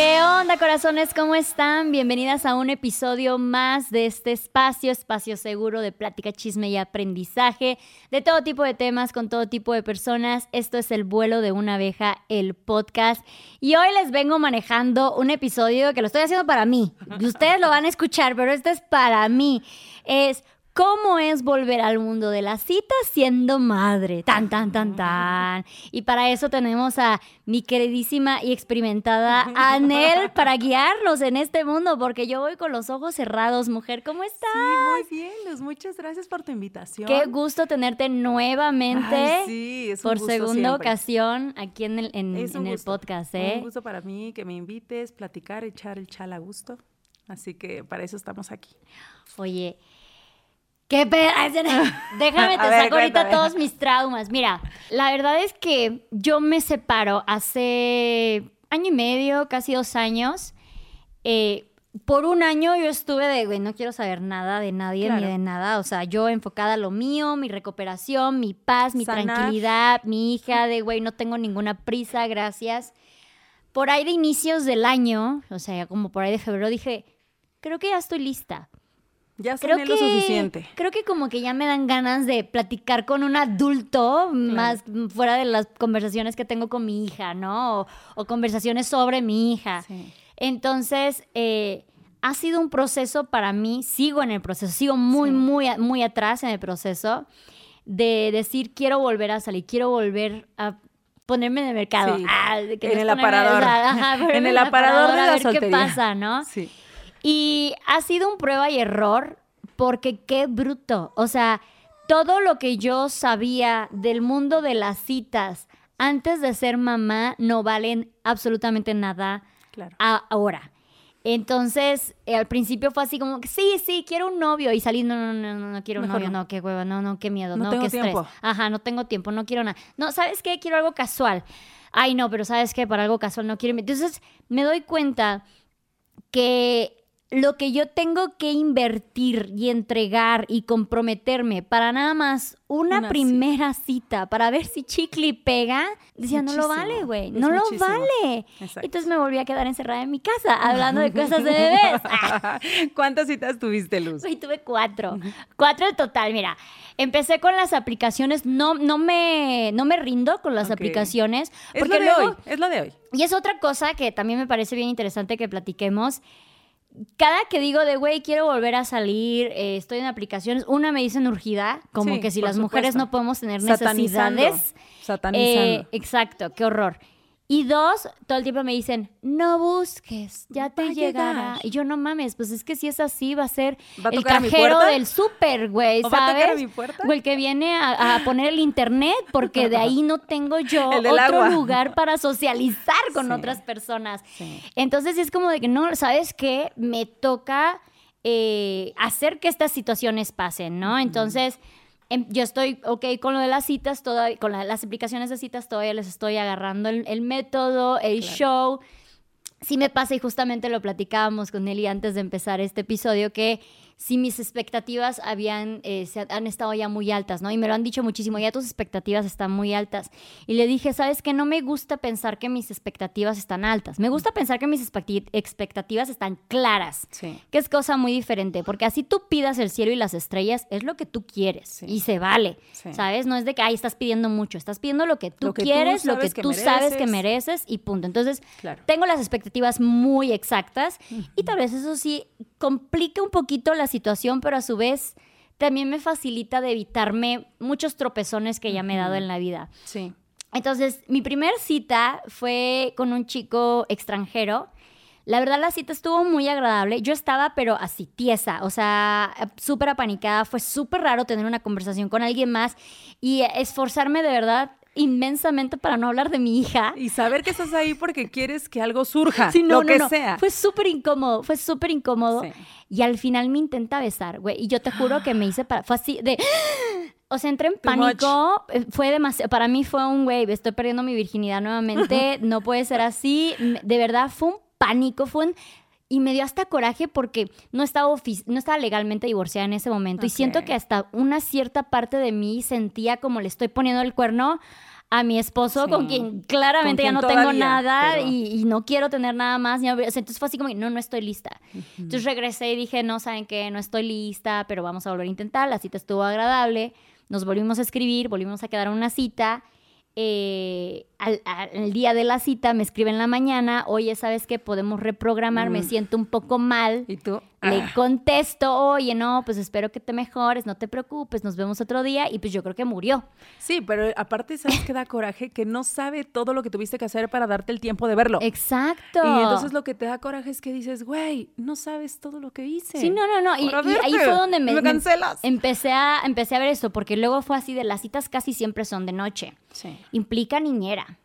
¿Qué onda, corazones? ¿Cómo están? Bienvenidas a un episodio más de este espacio, espacio seguro de plática, chisme y aprendizaje de todo tipo de temas con todo tipo de personas. Esto es El vuelo de una abeja, el podcast. Y hoy les vengo manejando un episodio que lo estoy haciendo para mí. Ustedes lo van a escuchar, pero este es para mí. Es ¿Cómo es volver al mundo de la cita siendo madre? Tan, tan, tan, tan. Y para eso tenemos a mi queridísima y experimentada Anel para guiarnos en este mundo, porque yo voy con los ojos cerrados. Mujer, ¿cómo estás? Sí, muy bien, Luz. Muchas gracias por tu invitación. Qué gusto tenerte nuevamente Ay, sí, es un por gusto segunda siempre. ocasión aquí en el, en, el podcast, ¿eh? Un gusto para mí que me invites, platicar, echar el chal a gusto. Así que para eso estamos aquí. Oye, qué pedo. Déjame te ver, saco ahorita cuéntame. todos mis traumas. Mira, la verdad es que yo me separo hace año y medio, casi dos años. Eh, por un año yo estuve de, güey, no quiero saber nada de nadie ni de nada. O sea, yo enfocada a lo mío, mi recuperación, mi paz, mi Sanar. tranquilidad, mi hija, de, güey, no tengo ninguna prisa, gracias. Por ahí de inicios del año, o sea, como por ahí de febrero, dije, creo que ya estoy lista Ya creo que lo suficiente. creo que como que ya me dan ganas de platicar con un adulto más fuera de las conversaciones que tengo con mi hija, ¿no? O, o conversaciones sobre mi hija. Sí. Entonces, eh, ha sido un proceso para mí, sigo en el proceso, sigo muy, Sí. muy, a- muy atrás en el proceso de decir, quiero volver a salir, quiero volver a ponerme en el mercado. Sí. Ah, de que En no el ponerme- aparador. o sea, ajá, En el aparador de a la ver qué pasa, ¿no? Sí. Y ha sido un prueba y error porque qué bruto. O sea, todo lo que yo sabía del mundo de las citas antes de ser mamá no valen absolutamente nada Claro. ahora. Entonces, eh, al principio fue así como, sí, sí, quiero un novio. Y salí, no, no, no, no, no quiero un novio, no. no, qué hueva, no, no, qué miedo, No no, tengo qué estrés. tiempo. Ajá, no tengo tiempo, no quiero nada. No, ¿sabes qué? Quiero algo casual. Ay, no, pero ¿sabes qué? Para algo casual no quiero. Entonces, me doy cuenta que lo que yo tengo que invertir y entregar y comprometerme para nada más una, Una primera cita para ver si chicle pega, decía, no lo vale, güey, es no lo vale. Exacto. Entonces me volví a quedar encerrada en mi casa hablando de cosas de bebés. ¿Cuántas citas tuviste, Luz? Güey, tuve cuatro. Cuatro en total, mira. Empecé con las aplicaciones, no, no, me, no me rindo con las aplicaciones. Es Porque lo de luego, hoy, es lo de hoy. y es otra cosa que también me parece bien interesante que platiquemos. Cada que digo de, güey, quiero volver a salir, eh, estoy en aplicaciones, una me dicen urgida, como Sí, que si las mujeres no podemos tener Satanizando. necesidades. Satanizando. Eh, exacto, qué horror. Y dos, todo el tiempo me dicen, no busques, ya te llegará. llegar. Y yo no mames, pues es que si es así, va a ser ¿Va a el cajero del súper, güey, ¿O va a ¿sabes? tocar a mi puerta? O el que viene a, a poner el internet, porque de ahí no tengo yo otro agua. lugar para socializar con Sí. otras personas. Sí. Entonces es como de que no, ¿sabes qué? Me toca eh, hacer que estas situaciones pasen, ¿no? Entonces, yo estoy ok con lo de las citas, todavía, con la- las aplicaciones de citas, todavía les estoy agarrando el, el método, el Claro. show. Sí me pasa, y justamente lo platicábamos con Nelly antes de empezar este episodio, que si mis expectativas habían, eh, se han estado ya muy altas, ¿no? Y me lo han dicho muchísimo, ya tus expectativas están muy altas. Y le dije, ¿sabes qué? No me gusta pensar que mis expectativas están altas. Me gusta pensar que mis expectativas están claras. Sí. Que es cosa muy diferente, porque así tú pidas el cielo y las estrellas, es lo que tú quieres Sí. y se vale, Sí. ¿sabes? No es de que, ay, estás pidiendo mucho, estás pidiendo lo que tú Lo que tú quieres, lo que que tú sabes que mereces. mereces y punto. Entonces, Claro. tengo las expectativas muy exactas y tal vez eso sí complica un poquito la situación, pero a su vez también me facilita de evitarme muchos tropezones que ya me he dado en la vida. Sí. Entonces, mi primer cita fue con un chico extranjero. La verdad, la cita estuvo muy agradable. Yo estaba, pero así, tiesa, o sea, súper apanicada. Fue súper raro tener una conversación con alguien más y esforzarme de verdad inmensamente para no hablar de mi hija. Y saber que estás ahí porque quieres que algo surja, Sí, no, lo no, que no. sea. Fue súper incómodo, fue súper incómodo. Sí. Y al final me intenta besar, güey. Y yo te juro que me hice para. Fue así de. O sea, entré en Too pánico. eh, Fue demasiado. Para mí fue un güey, estoy perdiendo mi virginidad nuevamente. no puede ser así. De verdad, fue un pánico, fue un. Y me dio hasta coraje porque no estaba, no estaba legalmente divorciada en ese momento. Y siento que hasta una cierta parte de mí sentía como le estoy poniendo el cuerno a mi esposo, con quien claramente Con ya no tengo nada pero- y, y no quiero tener nada más. entonces fue así como, no, no estoy lista. Entonces regresé y dije, no, ¿saben qué? No estoy lista, pero vamos a volver a intentar. La cita estuvo agradable. Nos volvimos a escribir, volvimos a quedar una cita. Eh, al, día de la cita me escribe en la mañana, oye, ¿sabes qué? Podemos reprogramar, me Mm. siento un poco mal. ¿Y tú? Le contesto, oye, no, pues espero que te mejores, no te preocupes, nos vemos otro día. Y pues yo creo que murió. Sí, pero aparte, ¿sabes qué da coraje? Que no sabe todo lo que tuviste que hacer para darte el tiempo de verlo. Exacto. Y entonces lo que te da coraje es que dices, güey, no sabes todo lo que hice. Sí, no, no, no. Y, ahí fue donde me, Me cancelas. empecé, a, empecé a ver esto, porque luego fue así de las citas casi siempre son de noche. Sí. Implica niñera.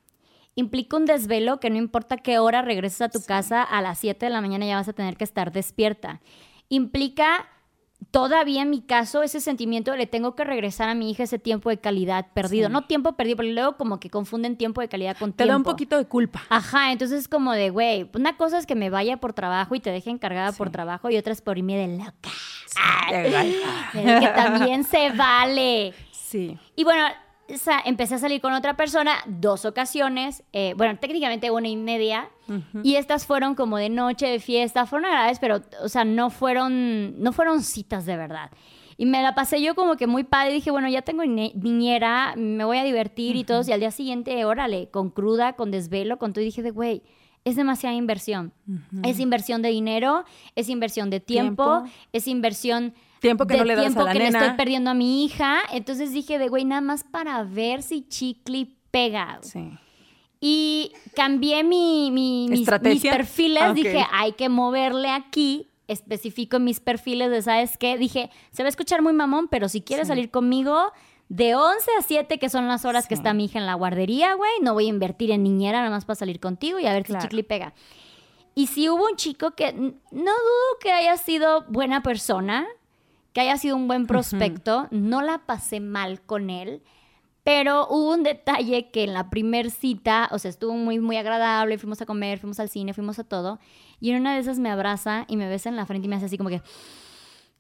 Implica un desvelo que no importa qué hora regreses a tu casa, a las 7 de la mañana ya vas a tener que estar despierta. Implica todavía en mi caso ese sentimiento de le tengo que regresar a mi hija ese tiempo de calidad perdido. Sí. No tiempo perdido, porque luego como que confunden tiempo de calidad con Te tiempo. da un poquito de culpa. Ajá, entonces es como de, güey, una cosa es que me vaya por trabajo y te deje encargada por trabajo y otra es por irme de loca. Ay, El que también se vale. Sí. Y bueno, empecé a salir con otra persona dos ocasiones, eh, bueno, técnicamente una y media, y estas fueron como de noche, de fiesta, fueron agradables, pero, o sea, no fueron, no fueron citas de verdad. Y me la pasé yo como que muy padre, dije, bueno, ya tengo ni- niñera, me voy a divertir y todo, y al día siguiente, órale, con cruda, con desvelo, con todo, y dije de, güey, es demasiada inversión. Es inversión de dinero, es inversión de tiempo, Tiempo. es inversión Tiempo que de no le das tiempo a la que le nena. estoy perdiendo a mi hija. Entonces dije de, güey, nada más para ver si chicle pega. Sí. Y cambié mi, mi- mis, mis perfiles. Ah, ok. Dije, hay que moverle aquí. Especifico mis perfiles de, ¿sabes qué? Dije, se va a escuchar muy mamón, pero si quieres Sí. salir conmigo de 11 a 7, que son las horas que Sí. está mi hija en la guardería, güey, no voy a invertir en niñera nada más para salir contigo y a ver Claro. si chicle pega. Y si hubo un chico que no dudo que haya sido buena persona, que haya sido un buen prospecto, no la pasé mal con él, pero hubo un detalle que en la primer cita, o sea, estuvo muy, muy agradable, fuimos a comer, fuimos al cine, fuimos a todo, y en una de esas me abraza y me besa en la frente y me hace así como que...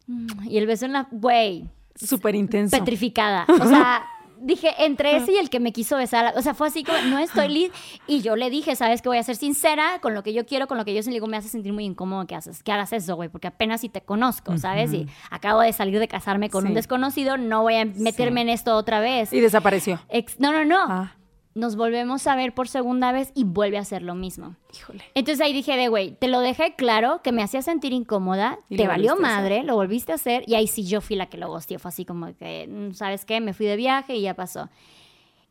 "Mm", Y el beso en la... Güey, Súper intenso. petrificada. O sea, dije, entre ese y el que me quiso besar, o sea, fue así como, no estoy lista. Y yo le dije, sabes que voy a ser sincera con lo que yo quiero, con lo que yo. Le digo, me hace sentir muy incómodo que haces, que hagas eso, güey, porque apenas si te conozco, ¿sabes? Y acabo de salir de casarme con un desconocido, no voy a meterme en esto otra vez. Y desapareció. Ex- no, no, no. Ah, Nos volvemos a ver por segunda vez y vuelve a hacer lo mismo. híjole. Entonces ahí dije de, güey, te lo dejé claro que me hacía sentir incómoda, Y te valió madre, lo volviste a hacer y ahí sí yo fui la que lo gosteó, fue así como que, mm, ¿sabes qué? Me fui de viaje y ya pasó.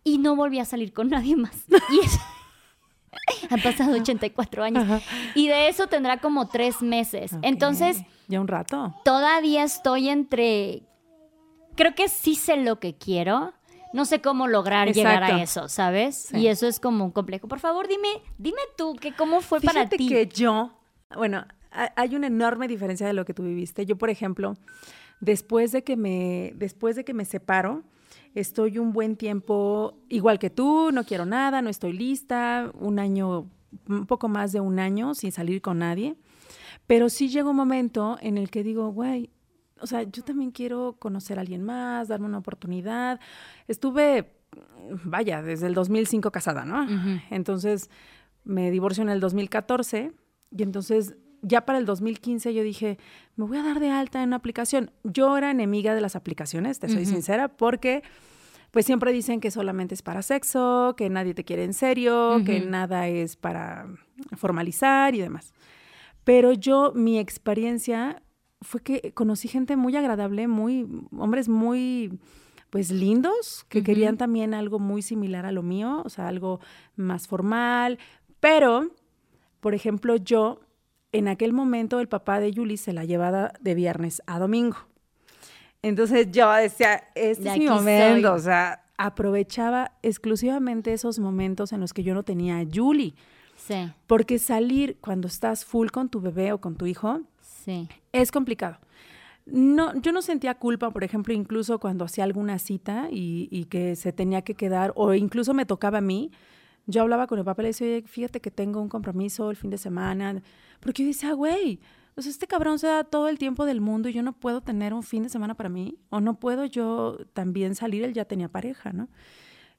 Y no volví a salir con nadie más. Y eso- Han pasado 84 años. Y de eso tendrá como tres meses. Ok. Entonces, Ya un rato. todavía estoy entre... Creo que sí sé lo que quiero. No sé cómo lograr llegar a eso, ¿sabes? Sí. Y eso es como un complejo. Por favor, dime, dime tú, que ¿cómo fue para ti? que yo, bueno, ha- hay una enorme diferencia de lo que tú viviste. Yo, por ejemplo, después de que me, después de que me separo, estoy un buen tiempo igual que tú, no quiero nada, no estoy lista, un año, un poco más de un año sin salir con nadie. Pero sí llega un momento en el que digo, güey, o sea, yo también quiero conocer a alguien más, darme una oportunidad. Estuve, vaya, desde el 2005 casada, ¿no? Ujú. Entonces me divorcio en el 2014 y entonces ya para el 2015 yo dije, me voy a dar de alta en una aplicación. Yo era enemiga de las aplicaciones, te soy Ujú. sincera, porque pues siempre dicen que solamente es para sexo, que nadie te quiere en serio, que Ujú. nada es para formalizar y demás. Pero yo, mi experiencia fue que conocí gente muy agradable, muy, hombres muy, pues lindos, que querían también algo muy similar a lo mío, o sea, algo más formal. Pero, por ejemplo, yo, en aquel momento, el papá de Yuli se la llevaba de viernes a domingo. Entonces yo decía, este De es mi momento, soy. o sea, aprovechaba exclusivamente esos momentos en los que yo no tenía a Yuli. Sí, Porque salir cuando estás full con tu bebé o con tu hijo sí. Es complicado. No, yo no sentía culpa, por ejemplo, incluso cuando hacía alguna cita y, y que se tenía que quedar, o incluso me tocaba a mí, yo hablaba con el papá y le decía, "Oye, fíjate que tengo un compromiso el fin de semana, porque yo decía, güey, o sea, este cabrón se da todo el tiempo del mundo y yo no puedo tener un fin de semana para mí, o no puedo yo también salir, él ya tenía pareja, ¿no?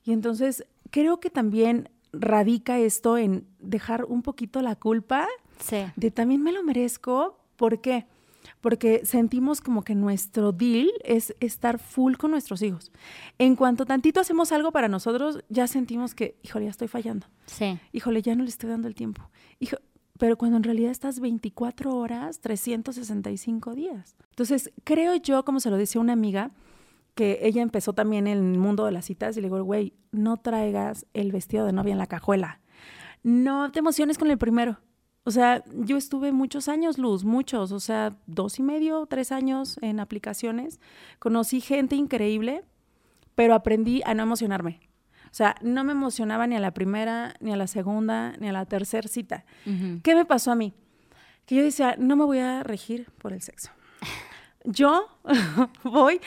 Y entonces creo que también radica esto en dejar un poquito la culpa Sí. de también me lo merezco. ¿Por qué? Porque sentimos como que nuestro deal es estar full con nuestros hijos. En cuanto tantito hacemos algo para nosotros, ya sentimos que, híjole, ya estoy fallando. Sí. Híjole, ya no le estoy dando el tiempo. Hijo, pero cuando en realidad estás 24 horas, 365 días. Entonces, creo yo, como se lo decía una amiga, que ella empezó también en el mundo de las citas y le digo, güey, no traigas el vestido de novia en la cajuela. No te emociones con el primero. O sea, yo estuve muchos años, Luz, muchos, o sea, dos y medio, tres años en aplicaciones. Conocí gente increíble, pero aprendí a no emocionarme. O sea, no me emocionaba ni a la primera, ni a la segunda, ni a la tercera cita. ¿Qué me pasó a mí? Que yo decía, no me voy a regir por el sexo. Yo voy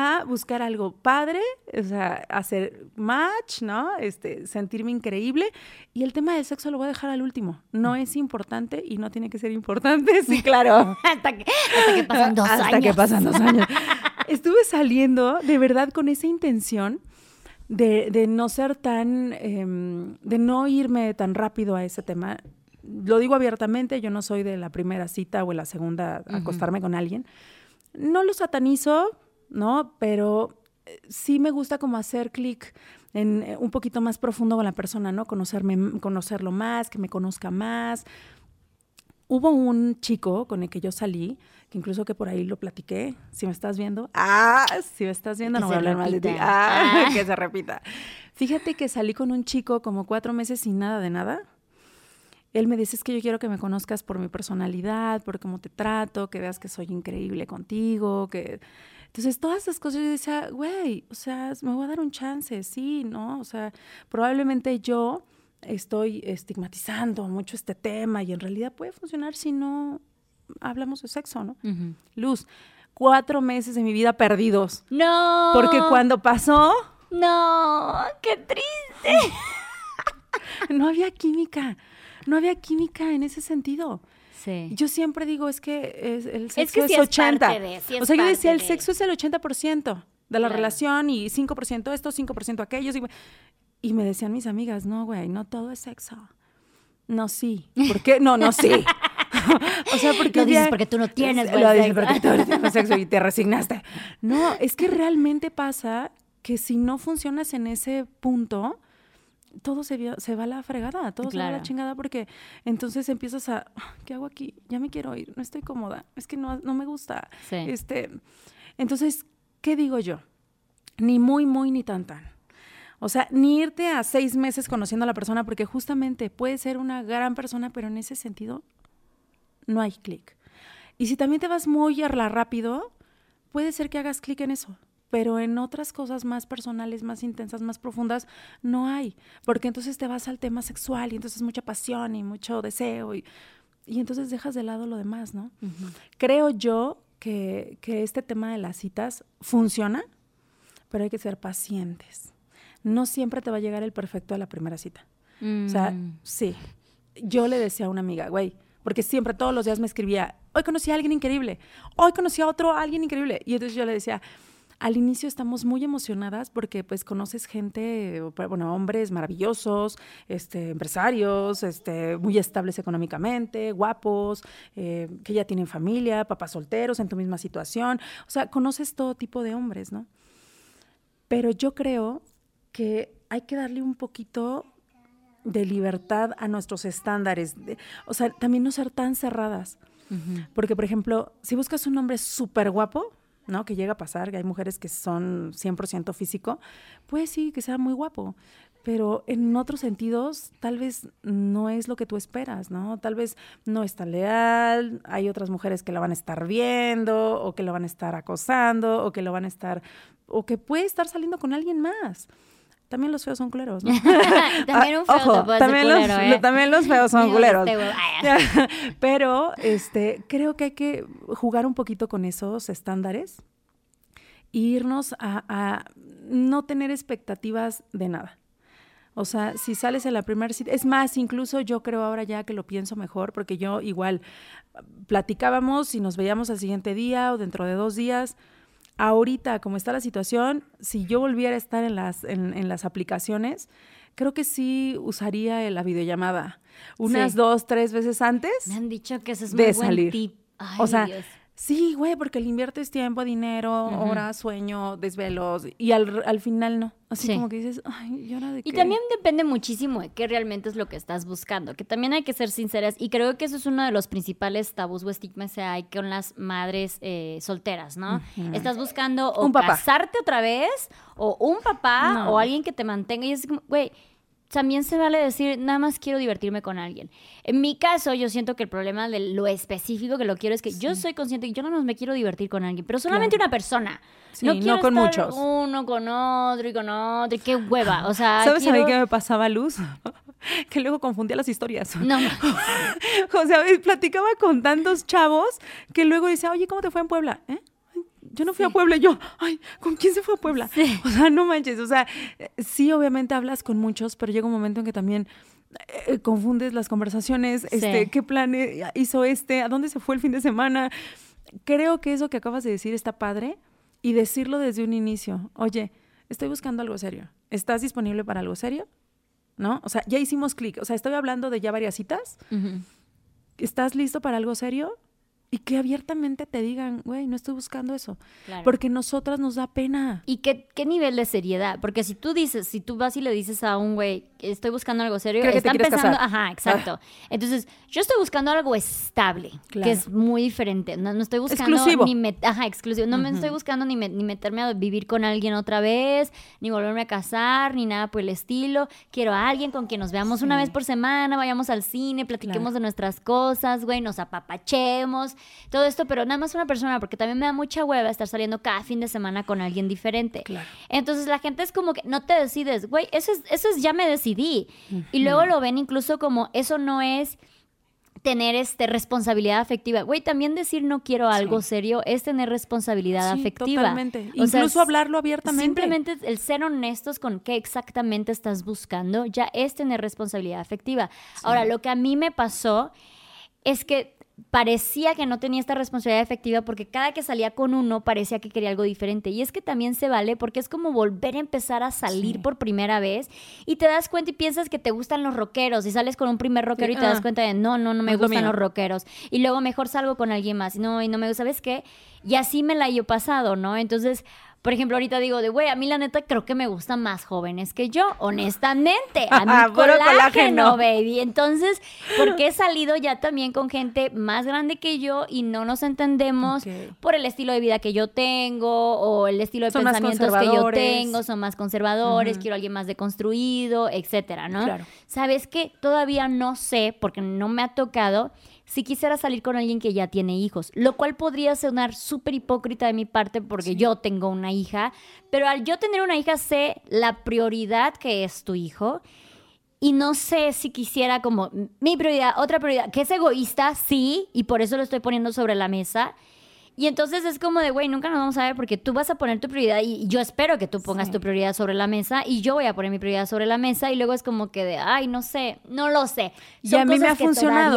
a buscar algo padre, o sea, hacer match, ¿no? Este, sentirme increíble. Y el tema del sexo lo voy a dejar al último. No es importante y no tiene que ser importante, sí, claro. hasta, que, hasta que pasan dos Hasta años. que pasan dos años. Estuve saliendo de verdad con esa intención de, de no ser tan, em, de no irme tan rápido a ese tema. Lo digo abiertamente, yo no soy de la primera cita o la segunda acostarme con alguien. No lo satanizo, ¿no? Pero eh, sí me gusta como hacer clic en eh, un poquito más profundo con la persona, ¿no? Conocerme, conocerlo más, que me conozca más. Hubo un chico con el que yo salí, que incluso que por ahí lo platiqué, si me estás viendo, ah, si me estás viendo Que no voy a hablar mal de ti, ah, Ah. que se repita. Fíjate que salí con un chico como cuatro meses sin nada de nada. Él me dice, es que yo quiero que me conozcas por mi personalidad, por cómo te trato, que veas que soy increíble contigo, que... Entonces, todas esas cosas yo decía, güey, o sea, me voy a dar un chance, sí, ¿no? O sea, probablemente yo estoy estigmatizando mucho este tema y en realidad puede funcionar si no hablamos de sexo, ¿no? Luz, cuatro meses de mi vida perdidos. No. Porque cuando pasó, No, qué triste. no había química, no había química en ese sentido. Sí. Yo siempre digo, es que es- el sexo que es, sí es 80. parte de, sí es o sea, yo decía, el de. sexo es el 80% de la Claro. relación y 5% esto, 5% aquello. Y, y me decían mis amigas, no, güey, no todo es sexo. No, sí. ¿Por qué? No, no, sí. o sea, porque Lo dices ya- porque tú no tienes Lo buen dices sexo. porque tú no tienes sexo y te resignaste. No, es que realmente pasa que si no funcionas en ese punto, todo se, vio- se va a la fregada, todo se va a la chingada porque entonces empiezas a, "Ah, ¿qué hago aquí? Ya me quiero ir, no estoy cómoda, es que no, no me gusta. Sí. Este, entonces, ¿qué digo yo? Ni muy, muy, ni tan, tan. O sea, ni irte a seis meses conociendo a la persona porque justamente puede ser una gran persona, pero en ese sentido no hay clic. Y si también te vas muy a la rápido, puede ser que hagas clic en eso, pero en otras cosas más personales, más intensas, más profundas, no hay, porque entonces te vas al tema sexual y entonces mucha pasión y mucho deseo y, y entonces dejas de lado lo demás, ¿no? Creo yo que, que este tema de las citas funciona, pero hay que ser pacientes. No siempre te va a llegar el perfecto a la primera cita. O sea, Mm. sí. Yo le decía a una amiga, güey, porque siempre todos los días me escribía, hoy conocí a alguien increíble, hoy conocí a otro alguien increíble. Y entonces yo le decía, al inicio estamos muy emocionadas porque pues conoces gente, bueno, hombres maravillosos, este, empresarios, este, muy estables económicamente, guapos, eh, que ya tienen familia, papás solteros en tu misma situación. O sea, conoces todo tipo de hombres, ¿no? Pero yo creo que hay que darle un poquito de libertad a nuestros estándares. o sea, también no ser tan cerradas. Porque, por ejemplo, si buscas un hombre súper guapo, ¿no? Que llega a pasar, que hay mujeres que son 100% físico, pues sí, que sea muy guapo. Pero en otros sentidos, tal vez no es lo que tú esperas, ¿no? Tal vez no está leal, hay otras mujeres que la van a estar viendo, o que lo van a estar acosando, o que lo van a estar, o que puede estar saliendo con alguien más. También los feos son culeros, ¿no? También un feo Ah, ojo, los, culero, ¿eh? también los feos son culeros. este ay, Pero este, creo que hay que jugar un poquito con esos estándares e irnos a, a no tener expectativas de nada. O sea, si sales en la primera cita, es más, incluso yo creo ahora ya que lo pienso mejor, porque yo igual platicábamos y nos veíamos al siguiente día o dentro de dos días. Ahorita, como está la situación, si yo volviera a estar en las, en, las aplicaciones, creo que sí usaría la videollamada unas dos, tres veces antes. Me han dicho que ese es muy de buen salir. Tip. o sea, sí, güey, porque le inviertes tiempo, dinero, horas, sueño, desvelos, y al, al final no. Así como que dices, ay, ¿y ahora de Y también depende muchísimo de qué realmente es lo que estás buscando, que también hay que ser sinceras, y creo que eso es uno de los principales tabús o estigmas que hay con las madres eh, solteras, ¿no? Estás buscando o casarte otra vez, o un papá, o alguien que te mantenga, y es como, güey, también se vale decir, nada más quiero divertirme con alguien. En mi caso, yo siento que el problema de lo específico que lo quiero es que yo soy consciente que yo no me quiero divertir con alguien, pero solamente una persona. no quiero con muchos. Uno con otro y con otro. Y qué hueva. O sea, ¿sabes a mí qué me pasaba, Luz? que luego confundía las historias. No. o sea, platicaba con tantos chavos que luego decía, oye, ¿cómo te fue en Puebla? ¿Eh? Yo no fui a Puebla, yo, ay, ¿con quién se fue a Puebla? O sea, no manches, o sea, sí, obviamente hablas con muchos, pero llega un momento en que también eh, confundes las conversaciones, este, qué plan hizo este, a dónde se fue el fin de semana. Creo que eso que acabas de decir está padre y decirlo desde un inicio. Oye, estoy buscando algo serio. ¿Estás disponible para algo serio? ¿No? O sea, ya hicimos clic. O sea, estoy hablando de ya varias citas. ¿Estás listo para algo serio? Y que abiertamente te digan, güey, no estoy buscando eso. Porque nosotras nos da pena. ¿Y qué, qué, nivel de seriedad? Porque si tú dices, si tú vas y le dices a un güey, estoy buscando algo serio, están pensando, ajá, exacto. Entonces, yo estoy buscando algo estable, que es muy diferente. No, estoy buscando exclusivo. ni ajá, exclusivo. No me estoy buscando ni, ni meterme a vivir con alguien otra vez, ni volverme a casar, ni nada por el estilo. Quiero a alguien con quien nos veamos una vez por semana, vayamos al cine, platiquemos de nuestras cosas, güey, nos apapachemos todo esto, pero nada más una persona, porque también me da mucha hueva estar saliendo cada fin de semana con alguien diferente. Entonces la gente es como que no te decides, güey, eso es, eso es ya me decidí. Y luego lo ven incluso como eso no es tener este responsabilidad afectiva. Güey, también decir no quiero algo serio es tener responsabilidad sí, afectiva. Totalmente. Incluso hablarlo abiertamente. Simplemente el ser honestos con qué exactamente estás buscando ya es tener responsabilidad afectiva. Ahora, lo que a mí me pasó es que parecía que no tenía esta responsabilidad efectiva porque cada que salía con uno parecía que quería algo diferente. Y es que también se vale porque es como volver a empezar a salir por primera vez y te das cuenta y piensas que te gustan los rockeros y sales con un primer rockero y te das ah. cuenta de no, no, no me gustan los rockeros. Y luego mejor salgo con alguien más. No, y no me gusta, ¿sabes qué? Y así me la he pasado, ¿no? Entonces, por ejemplo, ahorita digo de, güey, a mí la neta creo que me gustan más jóvenes que yo, honestamente. A mí colágeno, colágeno, baby. Entonces, porque he salido ya también con gente más grande que yo y no nos entendemos por el estilo de vida que yo tengo o el estilo de pensamientos que yo tengo, son más conservadores, quiero alguien más deconstruido, etcétera, ¿no? Claro. ¿Sabes qué? Todavía no sé, porque no me ha tocado si quisiera salir con alguien que ya tiene hijos, lo cual podría sonar súper hipócrita de mi parte porque yo tengo una hija, pero al yo tener una hija sé la prioridad que es tu hijo y no sé si quisiera como mi prioridad, otra prioridad, que es egoísta, sí, y por eso lo estoy poniendo sobre la mesa y entonces es como de, güey, nunca nos vamos a ver porque tú vas a poner tu prioridad y yo espero que tú pongas tu prioridad sobre la mesa y yo voy a poner mi prioridad sobre la mesa y luego es como que de, ay, no sé, no lo sé. y a mí me ha funcionado.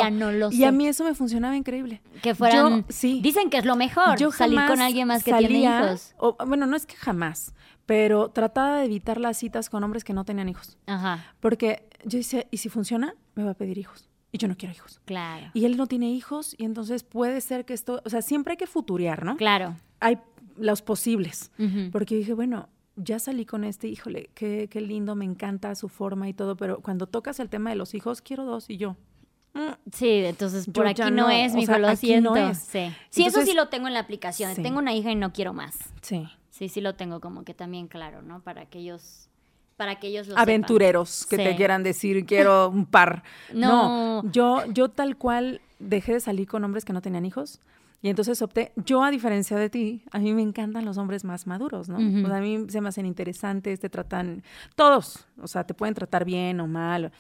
Y a mí eso me funcionaba increíble. Que fueran, sí. dicen que es lo mejor, yo salir con alguien más que tiene hijos. bueno, no es que jamás, pero trataba de evitar las citas con hombres que no tenían hijos. Ajá. Porque yo decía, ¿y si funciona? Me va a pedir hijos y yo no quiero hijos. Claro. Y él no tiene hijos y entonces puede ser que esto, o sea, siempre hay que futurear, ¿no? Claro. Hay los posibles, porque dije, bueno, ya salí con este, híjole, qué, qué lindo, me encanta su forma y todo, pero cuando tocas el tema de los hijos, quiero dos y yo. Mm, sí, entonces por aquí no, es, mi hijo, lo siento. No sí, sí eso sí lo tengo en la aplicación. Tengo una hija y no quiero más. Sí. Sí, sí lo tengo como que también claro, ¿no? Para que ellos para que ellos lo aventureros que te quieran decir quiero un par. No. yo yo tal cual dejé de salir con hombres que no tenían hijos. Y entonces opté, yo a diferencia de ti, a mí me encantan los hombres más maduros, ¿no? a mí se me hacen interesantes, te tratan, todos, o sea, te pueden tratar bien o mal,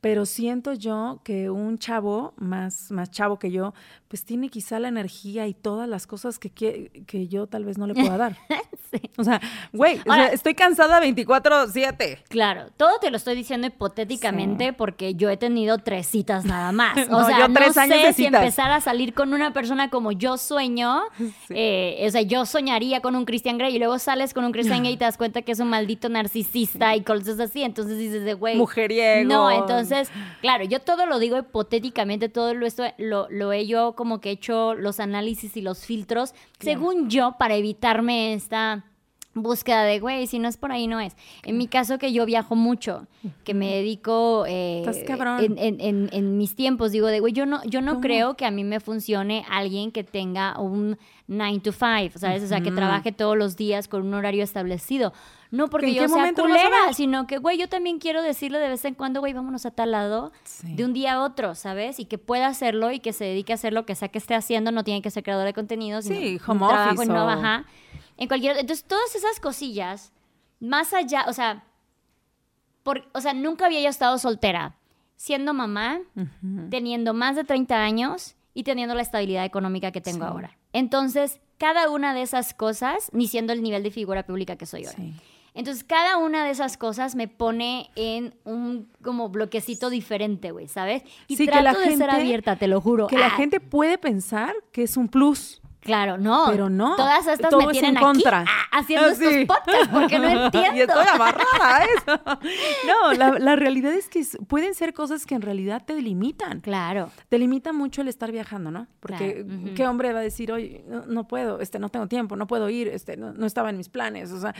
pero siento yo que un chavo más, más chavo que yo, pues tiene quizá la energía y todas las cosas que, que, yo tal vez no le pueda dar. O sea, güey, estoy cansada 24/7. Claro, todo te lo estoy diciendo hipotéticamente porque yo he tenido tres citas nada más. O sea, no sé si empezar a salir con una persona como yo sueño, eh, o sea, yo soñaría con un Christian Grey y luego sales con un Christian Grey y te das cuenta que es un maldito narcisista y cosas así, entonces dices de güey. Mujeriego. No, entonces claro, yo todo lo digo hipotéticamente, todo lo, esto, lo, he yo como que he hecho los análisis y los filtros, según yo, para evitarme esta búsqueda de, güey, si no es por ahí, no es. En mi caso, que yo viajo mucho, que me dedico eh, en, mis tiempos, digo, de, güey, yo no, yo no creo que a mí me funcione alguien que tenga un 9 to 5, ¿sabes? O sea, que trabaje todos los días con un horario establecido. No porque yo sea culera, sino que, güey, yo también quiero decirle de vez en cuando, güey, vámonos a tal lado, de un día a otro, ¿sabes? Y que pueda hacerlo y que se dedique a hacer lo que sea que esté haciendo, no tiene que ser creador de contenidos, sí, home trabajo en no, baja. En cualquier, entonces todas esas cosillas, más allá, o sea, por, o sea, nunca había yo estado soltera, siendo mamá, teniendo más de 30 años y teniendo la estabilidad económica que tengo ahora. Entonces, cada una de esas cosas, ni siendo el nivel de figura pública que soy ahora. Entonces, cada una de esas cosas me pone en un como bloquecito diferente, güey, ¿sabes? Y trato de ser abierta, te lo juro. Que la ah. gente puede pensar que es un plus. Claro, no. Pero no. Todas estas me tienen aquí haciendo estos podcasts porque no entiendo. y estoy amarrada a eso. No, la, realidad es que pueden ser cosas que en realidad te delimitan. Claro. Te limita mucho el estar viajando, ¿no? Porque ¿qué hombre va a decir, oye, no, puedo, este, no tengo tiempo, no puedo ir, este, no, estaba en mis planes? O sea,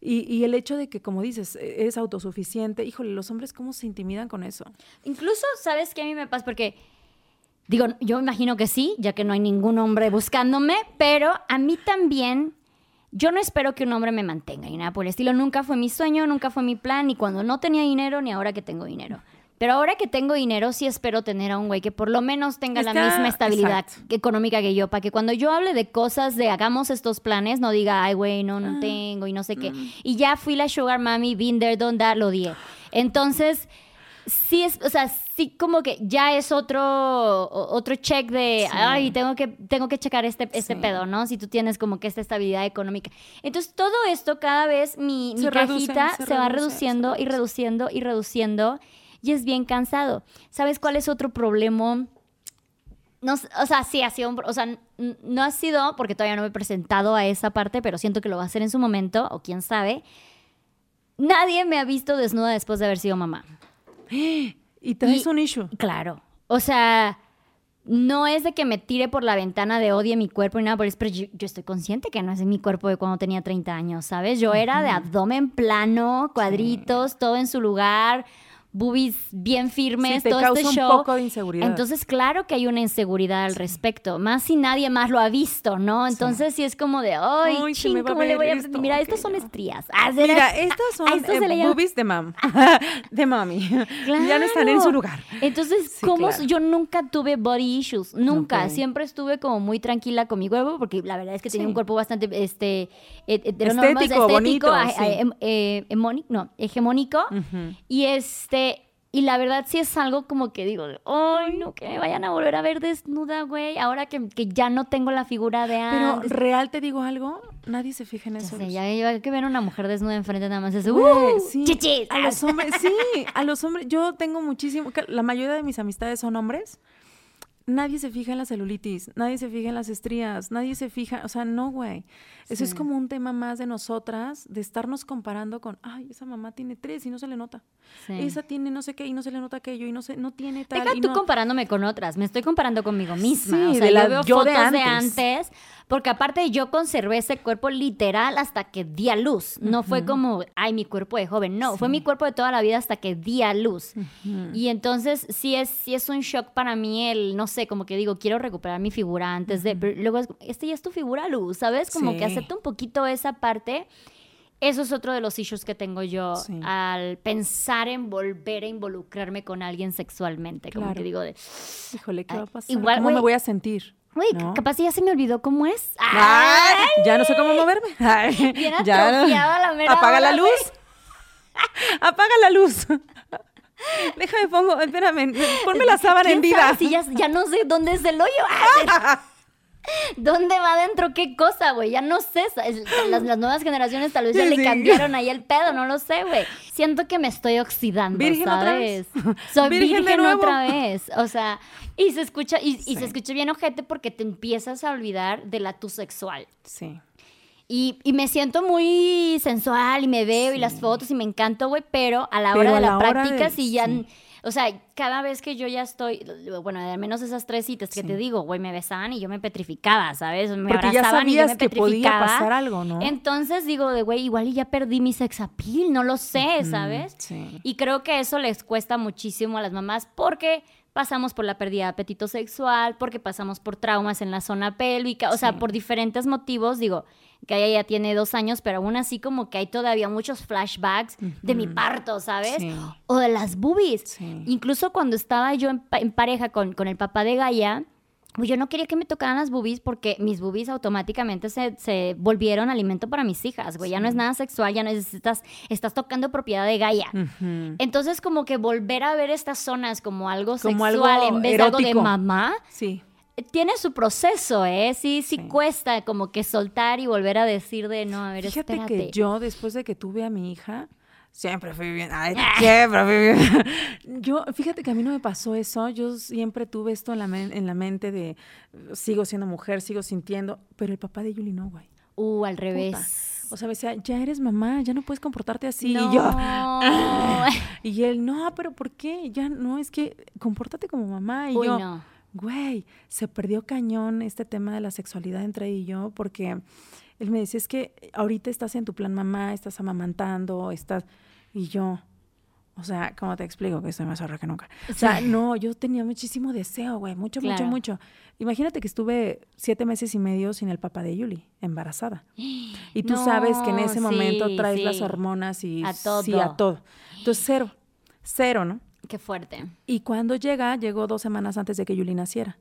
y, y el hecho de que, como dices, eres autosuficiente, híjole, los hombres cómo se intimidan con eso. Incluso, ¿sabes qué a mí me pasa? Porque Digo, yo imagino que sí, ya que no hay ningún hombre buscándome, pero a mí también, yo no espero que un hombre me mantenga y nada por el estilo. Nunca fue mi sueño, nunca fue mi plan, ni cuando no tenía dinero, ni ahora que tengo dinero. Pero ahora que tengo dinero, sí espero tener a un güey que por lo menos tenga la misma estabilidad económica que yo, para que cuando yo hable de cosas de hagamos estos planes, no diga, ay, güey, no, no ah, tengo y no sé qué. Mm. Y ya fui la sugar mami, been there, done that, lo di. Entonces sí es, o sea, sí como que ya es otro, otro check de, ay, tengo que, tengo que checar este, este pedo, ¿no? Si tú tienes como que esta estabilidad económica. Entonces, todo esto, cada vez mi, mi cajita se, va reduciendo y reduciendo y reduciendo y es bien cansado. ¿Sabes cuál es otro problema? No, o sea, sí ha sido, o sea, no ha sido porque todavía no me he presentado a esa parte, pero siento que lo va a hacer en su momento, o quién sabe. Nadie me ha visto desnuda después de haber sido mamá. Y traes un issue. Claro. O sea, no es de que me tire por la ventana de odie mi cuerpo y nada por eso, pero yo, estoy consciente que no es mi cuerpo de cuando tenía 30 años, ¿sabes? Yo era de abdomen plano, cuadritos, todo en su lugar boobies bien firmes, todo este show. un poco de inseguridad. Entonces, claro que hay una inseguridad al respecto, más si nadie más lo ha visto, ¿no? Entonces, sí, es como de, ay, ¿cómo le voy a Mira, estas son estrías. Ah, Mira, estas son eh, boobies de mam, de mami. Ya no están en su lugar. Entonces, ¿cómo? Yo nunca tuve body issues, nunca. Siempre estuve como muy tranquila con mi cuerpo, porque la verdad es que tenía un cuerpo bastante, este, estético, estético bonito, em, eh, no, hegemónico. Y este y la verdad sí es algo como que digo, ay, no, que me vayan a volver a ver desnuda, güey, ahora que, ya no tengo la figura de antes. Pero real te digo algo, nadie se fija en eso. Ya, ya, hay que ver a una mujer desnuda enfrente nada más es, uh, sí, chichis. A los hombres, sí, a los hombres, yo tengo muchísimo, la mayoría de mis amistades son hombres nadie se fija en la celulitis, nadie se fija en las estrías, nadie se fija, o sea, no, güey. Eso es como un tema más de nosotras, de estarnos comparando con, ay, esa mamá tiene tres y no se le nota. Esa tiene no sé qué y no se le nota aquello y no se, no tiene tal. Deja tú comparándome con otras, me estoy comparando conmigo misma. o sea, yo veo fotos de antes. porque aparte yo conservé ese cuerpo literal hasta que di a luz. No fue como, ay, mi cuerpo de joven. No, fue mi cuerpo de toda la vida hasta que di a luz. Y entonces sí es, sí es un shock para mí el, no sé, como que digo, quiero recuperar mi figura antes de. luego es, este ya es tu figura, Luz, ¿sabes? Como que un poquito esa parte. Eso es otro de los issues que tengo yo al pensar en volver a involucrarme con alguien sexualmente. Como que digo de. Híjole, ¿qué va a pasar? Igual, ¿Cómo me voy a sentir? Uy, capaz ya se me olvidó cómo es. ya no sé cómo moverme. ya la Apaga la luz. Apaga la luz. Déjame pongo, espérame, ponme la sábana ¿Quién hendida. sabe si ya, ya no sé dónde es el hoyo. ¿Dónde va adentro? ¿Qué cosa, güey? Ya no sé. Las, las nuevas generaciones tal vez ya Sí, le sí. cambiaron ahí el pedo, no lo sé, güey. Siento que me estoy oxidando, ¿Virgen otra ¿sabes? vez? Soy ¿Virgen virgen, otra vez. O sea, y se escucha, y, se escucha bien ojete porque te empiezas a olvidar de la tu sexual. Sí. Y, y me siento muy sensual y me veo y las fotos y me encanto, güey, pero a la hora de la práctica de- sí ya... sí. O sea, cada vez que yo ya estoy, bueno, al menos esas tres citas que Sí. te digo, güey, me besaban y yo me petrificaba, ¿sabes? Me Porque ya abrazaban y yo sabías me que podía petrificaba. pasar algo, ¿no? Entonces digo, de güey, igual y ya perdí mi sex appeal, no lo sé, ¿sabes? Sí. Y creo que eso les cuesta muchísimo a las mamás porque pasamos por la pérdida de apetito sexual, porque pasamos por traumas en la zona pélvica, o sea, por diferentes motivos, digo, que ella ya tiene dos años, pero aún así como que hay todavía muchos flashbacks de mi parto, ¿sabes? Sí. O de las boobies. Sí. Incluso cuando estaba yo en, pa- en pareja con, con el papá de Gaia, pues yo no quería que me tocaran las boobies porque mis boobies automáticamente se, se volvieron alimento para mis hijas, güey. Ya no es nada sexual, ya no es, estás, estás tocando propiedad de Gaia. Entonces, como que volver a ver estas zonas como algo Como sexual algo en vez de algo de mamá, Sí. Tiene su proceso, ¿eh? Sí, sí, Sí. cuesta como que soltar y volver a decir de, no, a ver, Fíjate espérate. que yo, después de que tuve a mi hija, siempre fui bien. Ay, siempre fui bien. Yo, fíjate que a mí no me pasó eso. Yo siempre tuve esto en la, men- en la mente de sigo siendo mujer, sigo sintiendo. Pero el papá de Yuli no, güey. Uh, al Puta. revés. O sea, me decía, ya eres mamá, ya no puedes comportarte así. no. Y yo, y él, no, pero ¿por qué? Ya no, es que compórtate como mamá. Y Uy, yo, no. Güey, se perdió cañón este tema de la sexualidad entre él y yo, porque él me decía, es que ahorita estás en tu plan mamá, estás amamantando, estás... Y yo, o sea, ¿cómo te explico? Que estoy más zorra que nunca. O sea, Sí. no, yo tenía muchísimo deseo, güey, mucho, mucho, Claro. mucho. Imagínate que estuve siete meses y medio sin el papá de Yuli, embarazada. Y tú sabes que en ese momento sí, traes sí. las hormonas y... A Sí, todo. a todo. Entonces, cero, cero, ¿no? Qué fuerte. Y cuando llega, llegó dos semanas antes de que Yuli naciera.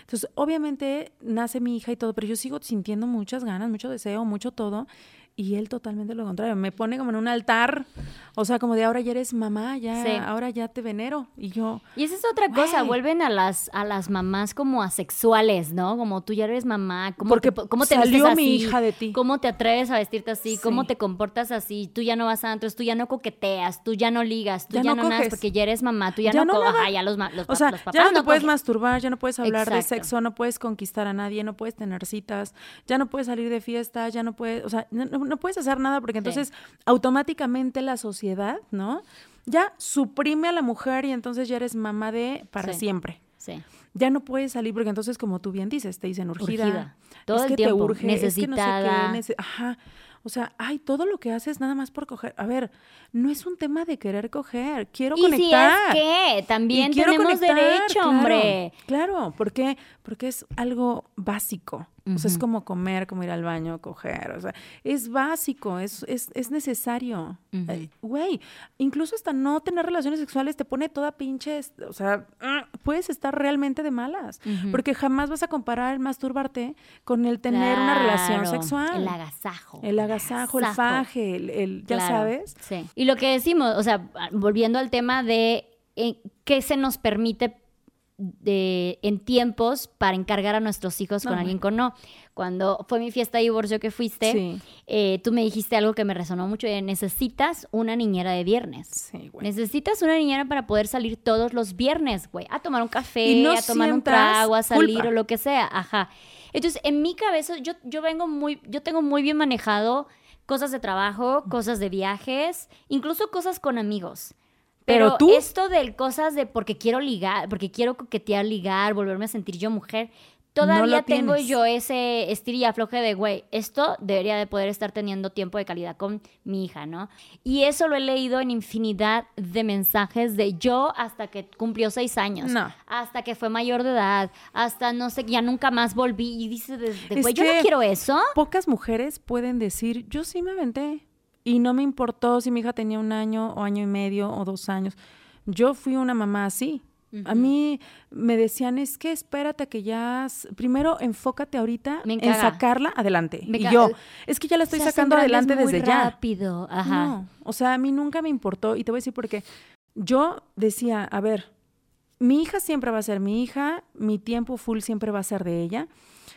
Entonces, obviamente, nace mi hija y todo, pero yo sigo sintiendo muchas ganas, mucho deseo, mucho todo. Y él totalmente lo contrario. Me pone como en un altar, o sea, como de ahora ya eres mamá, ya, Sí. ahora ya te venero. Y yo, Y esa es otra cosa, vuelven a las, a las mamás como asexuales, ¿no? Como tú ya eres mamá, ¿cómo Porque te, cómo te salió mi hija de ti. ¿Cómo te atreves a vestirte así? ¿Cómo te comportas así? Tú ya no vas a antros, tú ya no coqueteas, tú ya no ligas, tú Ya ya, no no, nadas porque ya eres mamá, tú ya, Ya no, no ajá, ya los, los, o pa- sea, los papás ya no te puedes cogen. masturbar, ya no puedes hablar de sexo, no puedes conquistar a nadie, no puedes tener citas, ya no puedes salir de fiesta, ya no puedes, o sea, no, no- no puedes hacer nada porque entonces automáticamente la sociedad, ¿no? Ya suprime a la mujer y entonces ya eres mamá de para Sí. siempre. Sí. Ya no puedes salir porque entonces, como tú bien dices, te dicen urgida. Urgida. Todo es el que tiempo. te urge, es que no sé qué, Necesitada. nece- Ajá. O sea, ay, todo lo que haces nada más por coger. A ver, no es un tema de querer coger. Quiero Y si es conectar. que también quiero tenemos conectar, derecho, claro, hombre. Claro, ¿por qué? Porque es algo básico. O sea, es como comer, como ir al baño, coger. O sea, es básico, es, es, es necesario. Güey, incluso hasta no tener relaciones sexuales te pone toda pinche, o sea, ah, puedes estar realmente de malas. Porque jamás vas a comparar el masturbarte con el tener una relación sexual. El agasajo. El agasajo, el faje, el, el- ya Claro, sabes. Sí. Y lo que decimos, o sea, volviendo al tema de eh, qué se nos permite de, en tiempos para encargar a nuestros hijos con alguien con no. Cuando fue mi fiesta de divorcio que fuiste, Sí. eh, tú me dijiste algo que me resonó mucho, necesitas una niñera de viernes. Sí, güey. Necesitas una niñera para poder salir todos los viernes, güey. A tomar un café, no a tomar un trago, a salir culpa. o lo que sea. Ajá. Entonces, en mi cabeza, yo, yo vengo muy, yo tengo muy bien manejado cosas de trabajo, cosas de viajes, incluso cosas con amigos. Pero Pero, tú- esto de cosas de porque quiero ligar, porque quiero coquetear, ligar, volverme a sentir yo mujer, todavía tengo tienes. yo ese estir y afloje de, güey, esto debería de poder estar teniendo tiempo de calidad con mi hija, ¿no? Y eso lo he leído en infinidad de mensajes de yo hasta que cumplió seis años, No. hasta que fue mayor de edad, hasta no sé, ya nunca más volví y dice, güey, yo no quiero eso. Pocas mujeres pueden decir, yo sí me aventé y no me importó si mi hija tenía un año o año y medio o dos años. Yo fui una mamá así. A mí me decían, es que espérate que ya, primero enfócate ahorita en sacarla adelante. Me y yo, es que ya la estoy sacando adelante muy desde ya. rápido, ajá. No, o sea, a mí nunca me importó y te voy a decir por qué. yo decía, a ver, mi hija siempre va a ser mi hija, mi tiempo full siempre va a ser de ella,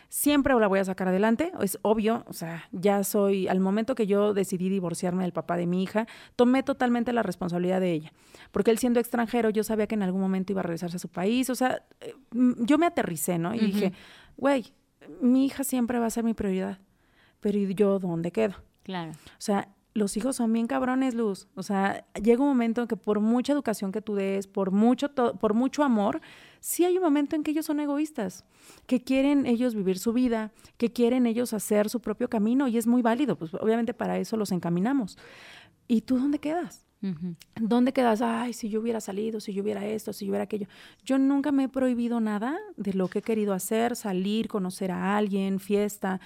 siempre la voy a sacar adelante, es obvio, o sea, ya soy, al momento que yo decidí divorciarme del papá de mi hija, tomé totalmente la responsabilidad de ella, porque él siendo extranjero, yo sabía que en algún momento iba a regresarse a su país, o sea, eh, yo me aterricé, ¿no? Y dije, güey, mi hija siempre va a ser mi prioridad, pero ¿y yo dónde quedo? Claro. O sea, los hijos son bien cabrones, Luz. O sea, llega un momento en que por mucha educación que tú des, por mucho, por mucho amor, sí hay un momento en que ellos son egoístas, que quieren ellos vivir su vida, que quieren ellos hacer su propio camino y es muy válido, pues obviamente para eso los encaminamos. ¿Y tú dónde quedas? ¿Dónde quedas? Ay, si yo hubiera salido, si yo hubiera esto, si yo hubiera aquello. Yo nunca me he prohibido nada de lo que he querido hacer, salir, conocer a alguien, fiesta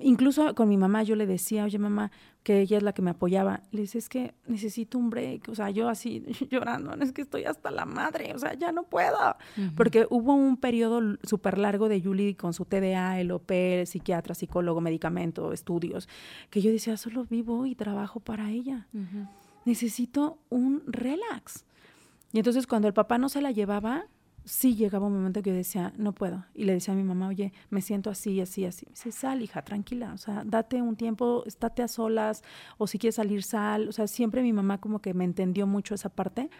incluso con mi mamá yo le decía, oye mamá, que ella es la que me apoyaba, le dice, es que necesito un break, o sea, yo así llorando, es que estoy hasta la madre, o sea, ya no puedo, porque hubo un periodo súper largo de Julie con su TDA, el OP, psiquiatra, psicólogo, medicamento, estudios, que yo decía, solo vivo y trabajo para ella, necesito un relax. Y entonces cuando el papá no se la llevaba, sí llegaba un momento que yo decía, no puedo. Y le decía a mi mamá, oye, me siento así, así, así. Me dice, sal, hija, tranquila. O sea, date un tiempo, estate a solas, o si quieres salir, sal. O sea, siempre mi mamá como que me entendió mucho esa parte.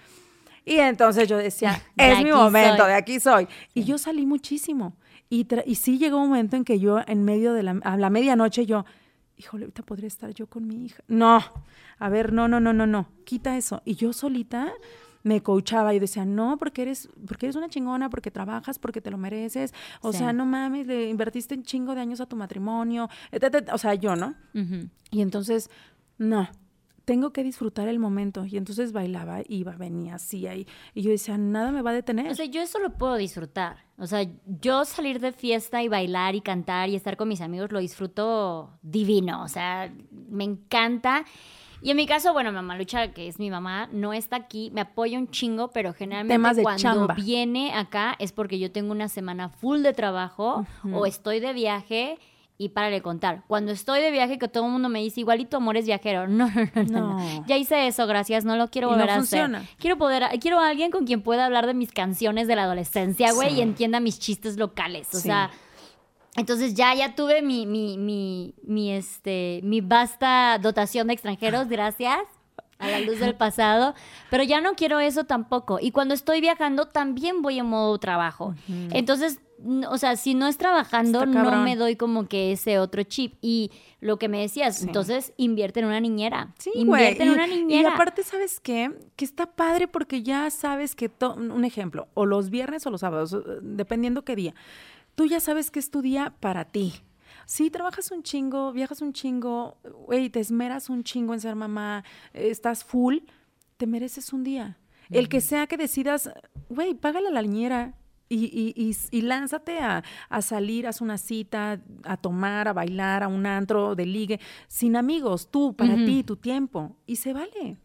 Y entonces yo decía, es mi momento, de aquí soy. Y yo salí muchísimo. Y, y sí llegó un momento en que yo, en medio de la, a la medianoche, yo, híjole, ahorita podría estar yo con mi hija. No, a ver, no, no, no, no, no, quita eso. Y yo solita me coachaba y decía, no, porque eres, porque eres una chingona, porque trabajas, porque te lo mereces. O sea, no mames, le invertiste un chingo de años a tu matrimonio. O sea, yo, ¿no? Y entonces, no, tengo que disfrutar el momento. Y entonces bailaba, iba, venía, así ahí. Y yo decía, nada me va a detener. O sea, yo eso lo puedo disfrutar. O sea, yo salir de fiesta y bailar y cantar y estar con mis amigos lo disfruto divino. O sea, me encanta. Y en mi caso, bueno, mamá Lucha, que es mi mamá, no está aquí, me apoya un chingo, pero generalmente cuando viene acá es porque yo tengo una semana full de trabajo o estoy de viaje y para de contar. Cuando estoy de viaje, que todo el mundo me dice, igualito amor es viajero. No, no, no, no. Ya hice eso, gracias, no lo quiero volver a hacer. Quiero poder, quiero a alguien con quien pueda hablar de mis canciones de la adolescencia, güey, y entienda mis chistes locales. O sea, entonces ya, ya tuve mi, mi, mi, mi, este, mi vasta dotación de extranjeros, gracias a la luz del pasado, pero ya no quiero eso tampoco. Y cuando estoy viajando también voy en modo trabajo. Entonces, o sea, si no es trabajando, no me doy como que ese otro chip. Y lo que me decías, entonces invierte en una niñera. Sí, invierte en una niñera. Y aparte, ¿sabes qué? Que está padre porque ya sabes que, un ejemplo, o los viernes o los sábados, dependiendo qué día tú ya sabes que es tu día para ti. Sí, trabajas un chingo, viajas un chingo, güey, te esmeras un chingo en ser mamá, estás full, te mereces un día. El que sea que decidas, güey, págale a la niñera, y, y, y, lánzate a, a, salir, haz una cita, a tomar, a bailar, a un antro de ligue, sin amigos, tú, para ti, tu tiempo. Y se vale.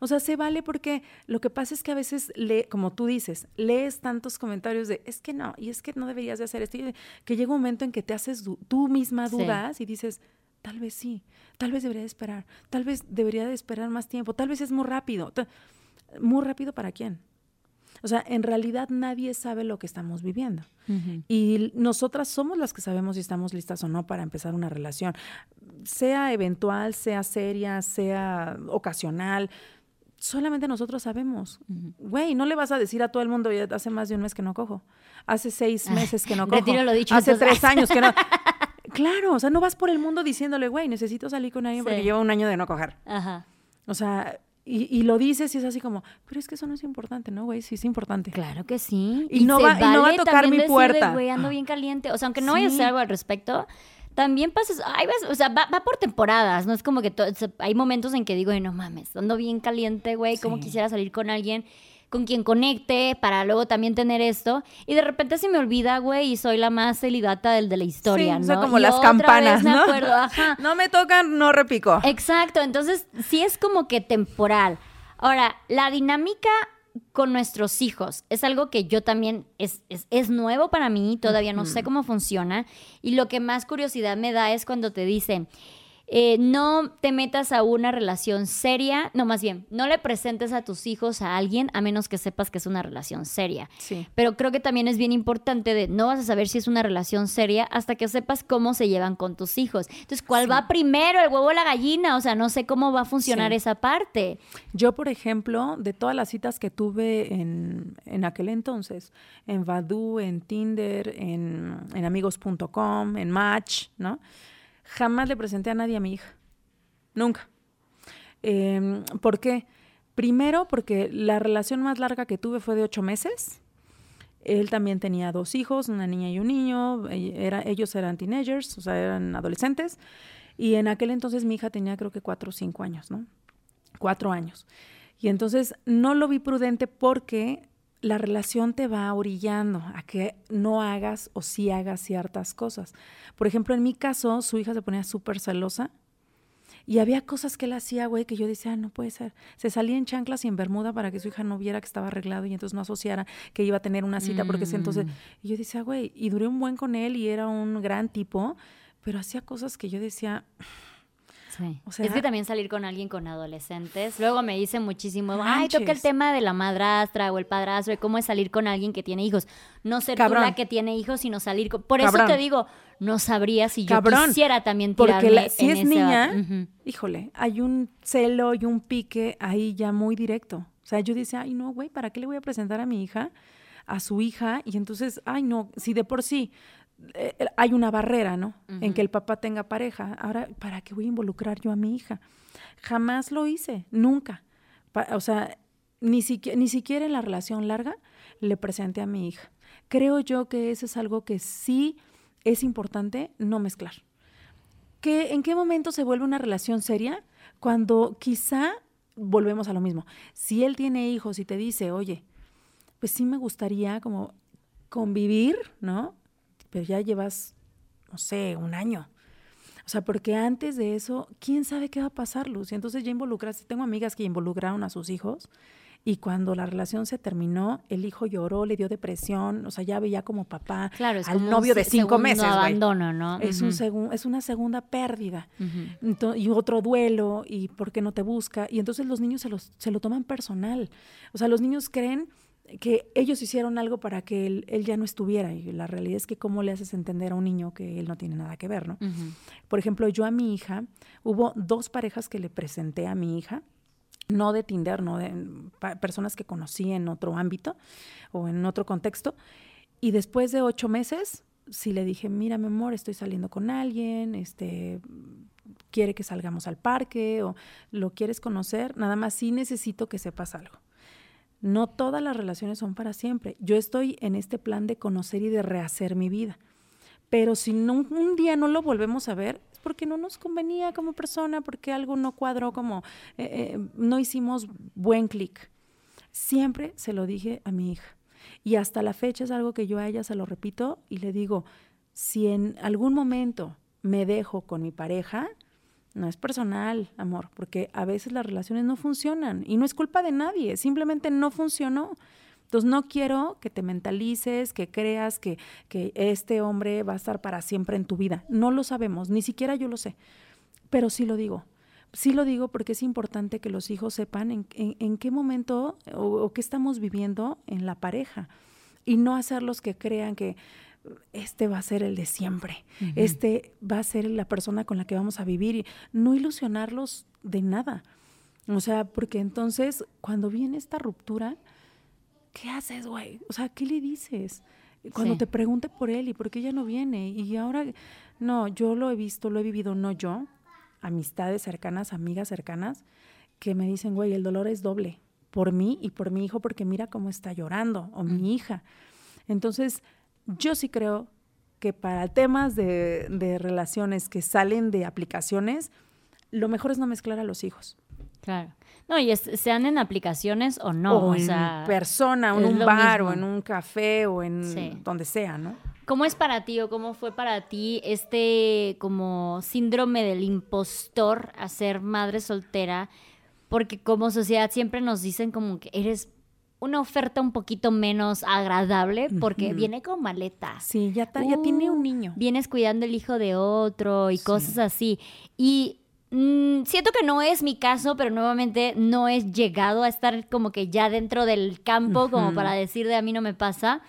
O sea, se vale porque lo que pasa es que a veces, lee, como tú dices, lees tantos comentarios de, es que no, y es que no deberías de hacer esto, que llega un momento en que te haces tú misma dudas y dices, tal vez sí, tal vez debería de esperar, tal vez debería de esperar más tiempo, tal vez es muy rápido. ¿Muy rápido para quién? O sea, en realidad nadie sabe lo que estamos viviendo. Y nosotras somos las que sabemos si estamos listas o no para empezar una relación, sea eventual, sea seria, sea ocasional solamente nosotros sabemos. Güey, no le vas a decir a todo el mundo, hace más de un mes que no cojo. Hace seis meses que no cojo. Retiro lo dicho. Hace tres años que no. claro, o sea, no vas por el mundo diciéndole, güey, necesito salir con alguien porque lleva un año de no coger. Ajá. O sea, y, lo dices y es así como, pero es que eso no es importante, ¿no, güey? Sí es importante. Claro que sí. Y, no, va, y no va a tocar mi puerta. Güey, ando bien caliente. O sea, aunque no vaya a hacer algo al respecto, también pasas, ay, o sea, va, por temporadas, no es como que hay momentos en que digo, no mames, ando bien caliente, güey, como quisiera salir con alguien con quien conecte para luego también tener esto. Y de repente se me olvida, güey, y soy la más celibata del de la historia, sí, ¿no? como las campanas, ¿no? no me tocan, no repico. Exacto, entonces sí es como que temporal. Ahora, la dinámica con nuestros hijos. Es algo que yo también es, es, nuevo para mí, todavía no sé cómo funciona. Y lo que más curiosidad me da es cuando te dicen, eh, no te metas a una relación seria, no más bien, no le presentes a tus hijos a alguien a menos que sepas que es una relación seria. Sí. Pero creo que también es bien importante de no vas a saber si es una relación seria hasta que sepas cómo se llevan con tus hijos. Entonces, ¿cuál Sí. va primero, el huevo o la gallina? O sea, no sé cómo va a funcionar Sí. esa parte. Yo, por ejemplo, de todas las citas que tuve en, en aquel entonces, en Badoo, en Tinder, en, en amigos.com, en Match, ¿no? Jamás le presenté a nadie a mi hija. Nunca. Em, ¿Por qué? Primero, porque la relación más larga que tuve fue de ocho meses. Él también tenía dos hijos, una niña y un niño. Era, ellos eran teenagers, o sea, eran adolescentes. Y en aquel entonces mi hija tenía creo que cuatro o cinco años, ¿no? Cuatro años. Y entonces no lo vi prudente porque la relación te va orillando a que no hagas o sí hagas ciertas cosas. Por ejemplo, en mi caso, su hija se ponía súper celosa y había cosas que él hacía, güey, que yo decía, "Ah, no puede ser. Se salía en chanclas y en bermuda para que su hija no viera que estaba arreglado y entonces no asociara que iba a tener una cita, porque entonces... Mm. Y yo decía, güey, y duré un buen con él y era un gran tipo, pero hacía cosas que yo decía, Sí. O sea- es que también salir con alguien con adolescentes. Luego me dicen muchísimo, ay, toca el tema de la madrastra o el padrastro, de cómo es salir con alguien que tiene hijos. No ser tú Cabrón. la que tiene hijos, sino salir con... Por eso te digo, no sabría si yo Cabrón. quisiera también Porque tirarme la- si en es ese niña, híjole, hay un celo y un pique ahí ya muy directo. O sea, yo decía, ay, no, güey, ¿para qué le voy a presentar a mi hija, a su hija? Y entonces, ay, no, si de por sí eh, hay una barrera, ¿no? En que el papá tenga pareja. Ahora, ¿para qué voy a involucrar yo a mi hija? Jamás lo hice, nunca. Pa- o sea, ni siquiera, ni siquiera en la relación larga le presenté a mi hija. Creo yo que eso es algo que sí es importante no mezclar. ¿Qué, ¿En qué momento se vuelve una relación seria? Cuando quizá volvemos a lo mismo. Si él tiene hijos y te dice, oye, pues sí me gustaría como convivir, ¿no? Pero ya llevas, no sé, un año. O sea, porque antes de eso, ¿quién sabe qué va a pasar, Luz? Y entonces ya involucraste, tengo amigas que involucraron a sus hijos y cuando la relación se terminó, el hijo lloró, le dio depresión, o sea, ya veía como papá Claro, es al como un novio de cinco meses, abandono, ¿no? Es, un Ujú. segun- es una segunda pérdida. Y otro duelo, y por qué no te busca. Y entonces los niños se, los, se lo toman personal. O sea, los niños creen que ellos hicieron algo para que él, él ya no estuviera. Y la realidad es que cómo le haces entender a un niño que él no tiene nada que ver, ¿no? Por ejemplo, yo a mi hija, hubo dos parejas que le presenté a mi hija, no de Tinder, no de personas que conocí en otro ámbito o en otro contexto. Y después de ocho meses, sí le dije, mira, mi amor, estoy saliendo con alguien, este, quiere que salgamos al parque o lo quieres conocer, nada más sí necesito que sepas algo. No todas las relaciones son para siempre. Yo estoy en este plan de conocer y de rehacer mi vida. Pero si no, un día no lo volvemos a ver, es porque no nos convenía como persona, porque algo no cuadró como, eh, eh, no hicimos buen clic. Siempre se lo dije a mi hija. Y hasta la fecha es algo que yo a ella se lo repito y le digo, si en algún momento me dejo con mi pareja, no es personal, amor, porque a veces las relaciones no funcionan y no es culpa de nadie, simplemente no funcionó. Entonces no quiero que te mentalices, que creas que, que este hombre va a estar para siempre en tu vida. No lo sabemos, ni siquiera yo lo sé, pero sí lo digo. Sí lo digo porque es importante que los hijos sepan en, qué momento o qué estamos viviendo en la pareja y no hacerlos que crean que este va a ser el de siempre, este va a ser la persona con la que vamos a vivir y no ilusionarlos de nada. O sea, porque entonces cuando viene esta ruptura, ¿qué haces, güey? O sea, ¿qué le dices? Cuando Sí. te pregunte por él y por qué ella no viene. Y ahora, no, yo lo he visto, lo he vivido, no yo, amistades cercanas, amigas cercanas, que me dicen, güey, el dolor es doble, por mí y por mi hijo, porque mira cómo está llorando, o mi hija. Entonces, yo sí creo que para temas de, de relaciones que salen de aplicaciones, lo mejor es no mezclar a los hijos. Claro. No, y es- sean en aplicaciones o no. o o en sea, persona, o en un bar, o en un café, o en Sí. donde sea, ¿no? ¿Cómo es para ti o cómo fue para ti este como síndrome del impostor a ser madre soltera? Porque como sociedad siempre nos dicen como que eres una oferta un poquito menos agradable porque viene con maletas. Sí, ya, ta- ya tiene Uh, un niño. Vienes cuidando el hijo de otro y cosas así. Y Mm, siento que no es mi caso, pero nuevamente no he llegado a estar como que ya dentro del campo como para decir de a mí no me pasa.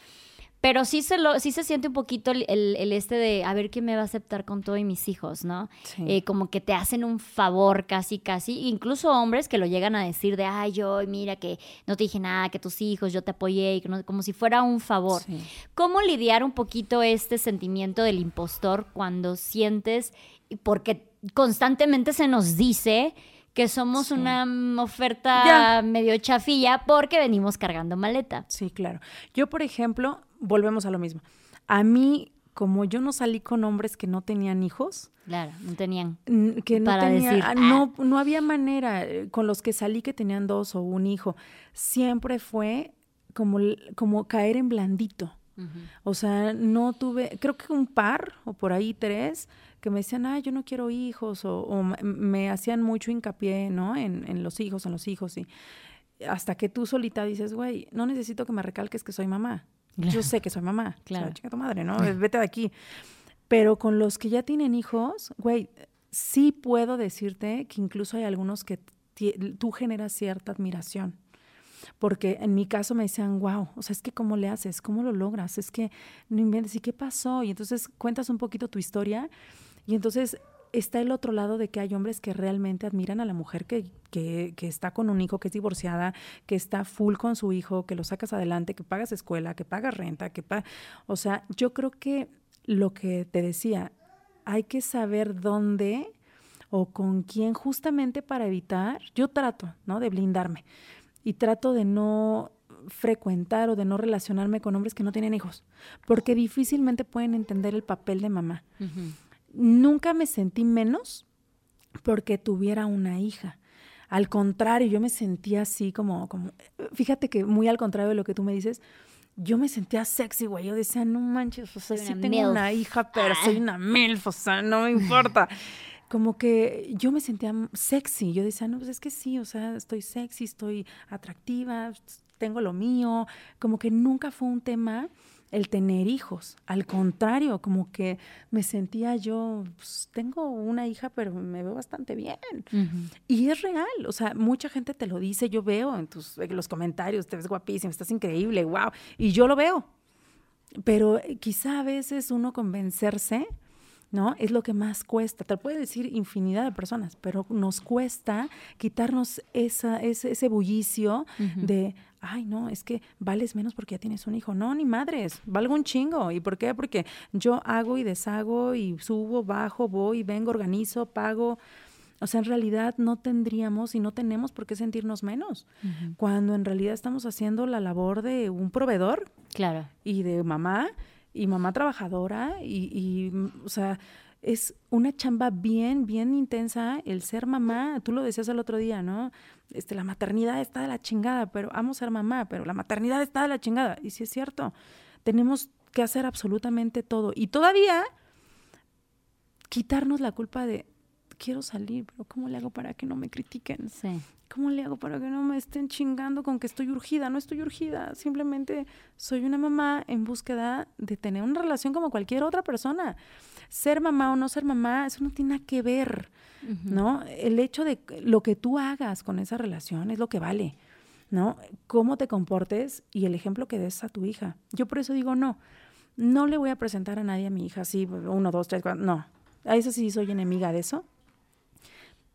Pero sí se, lo, sí se siente un poquito el, el, este de a ver quién me va a aceptar con todos mis hijos, ¿no? Eh, como que te hacen un favor casi, casi. Incluso hombres que lo llegan a decir de, ay, yo, mira que no te dije nada, que tus hijos, yo te apoyé, y como si fuera un favor. ¿Cómo lidiar un poquito este sentimiento del impostor cuando sientes, porque constantemente se nos dice que somos una oferta medio chafilla porque venimos cargando maleta. Sí, claro. Yo, por ejemplo, volvemos a lo mismo. A mí, como yo no salí con hombres que no tenían hijos. Claro, no tenían. Que no para decir, ah, no, ah". no había manera. Eh, con los que salí que tenían dos o un hijo, siempre fue como, como caer en blandito. O sea, no tuve, creo que un par o por ahí tres que me decían, ah, yo no quiero hijos, o, me hacían mucho hincapié, ¿no? En, en, los hijos, en los hijos, y hasta que tú solita dices, güey, no necesito que me recalques que soy mamá. Yo sé que soy mamá. Claro. O sea, chica tu madre, ¿no? Vete de aquí. Pero con los que ya tienen hijos, güey, sí puedo decirte que incluso hay algunos que tú generas cierta admiración porque en mi caso me decían, wow, o sea, es que cómo le haces, cómo lo logras, es que no inventes, ¿y qué pasó? Y entonces cuentas un poquito tu historia y entonces está el otro lado de que hay hombres que realmente admiran a la mujer que, que, que, está con un hijo, que es divorciada, que está full con su hijo, que lo sacas adelante, que pagas escuela, que pagas renta, que paga... O sea, yo creo que lo que te decía, hay que saber dónde o con quién justamente para evitar, yo trato, ¿no? De blindarme y trato de no frecuentar o de no relacionarme con hombres que no tienen hijos, porque difícilmente pueden entender el papel de mamá nunca me sentí menos porque tuviera una hija. Al contrario, yo me sentía así como, como, fíjate que muy al contrario de lo que tú me dices, yo me sentía sexy, güey. Yo decía, no manches, o sea, sí tengo una hija, pero soy ah. una milf, o sea, no me importa. como que yo me sentía sexy. Yo decía, no, pues es que sí, o sea, estoy sexy, estoy atractiva, tengo lo mío. Como que nunca fue un tema el tener hijos. Al contrario, como que me sentía yo, pues, tengo una hija, pero me veo bastante bien. Y es real, o sea, mucha gente te lo dice, yo veo en, tus, en los comentarios, te ves guapísima, estás increíble, wow, y yo lo veo. Pero eh, quizá a veces uno convencerse ¿no? Es lo que más cuesta. Te lo puede decir infinidad de personas, pero nos cuesta quitarnos esa, ese, ese bullicio de, ay, no, es que vales menos porque ya tienes un hijo. No, ni madres, valgo un chingo. ¿Y por qué? Porque yo hago y deshago y subo, bajo, voy, vengo, organizo, pago. O sea, en realidad no tendríamos y no tenemos por qué sentirnos menos, cuando en realidad estamos haciendo la labor de un proveedor. Claro. Y de mamá y mamá trabajadora y, o sea, es una chamba bien, bien intensa el ser mamá. Tú lo decías el otro día, ¿no? Este, la maternidad está de la chingada, pero amo ser mamá, pero la maternidad está de la chingada. Y sí es cierto, tenemos que hacer absolutamente todo. Y todavía quitarnos la culpa de, quiero salir, pero ¿cómo le hago para que no me critiquen? Sí. ¿Cómo le hago para que no me estén chingando con que estoy urgida? No estoy urgida, simplemente soy una mamá en búsqueda de tener una relación como cualquier otra persona. Ser mamá o no ser mamá, eso no tiene nada que ver, ¿no? El hecho de lo que tú hagas con esa relación es lo que vale, ¿no? Cómo te comportes y el ejemplo que des a tu hija. Yo por eso digo, no, no le voy a presentar a nadie a mi hija así, uno, dos, tres, cuatro, no. A eso sí soy enemiga de eso.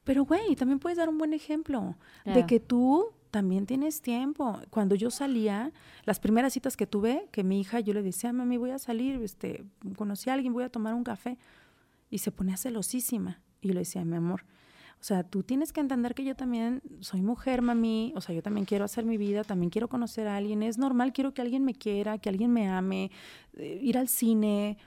Pero, güey, también puedes dar un buen ejemplo de que tú también tienes tiempo. Cuando yo salía, las primeras citas que tuve, que mi hija, yo le decía, mami, voy a salir, este, conocí a alguien, voy a tomar un café. Y se ponía celosísima. Y yo le decía, mi amor, o sea, tú tienes que entender que yo también soy mujer, mami. O sea, yo también quiero hacer mi vida, también quiero conocer a alguien. Es normal, quiero que alguien me quiera, que alguien me ame, eh, ir al cine.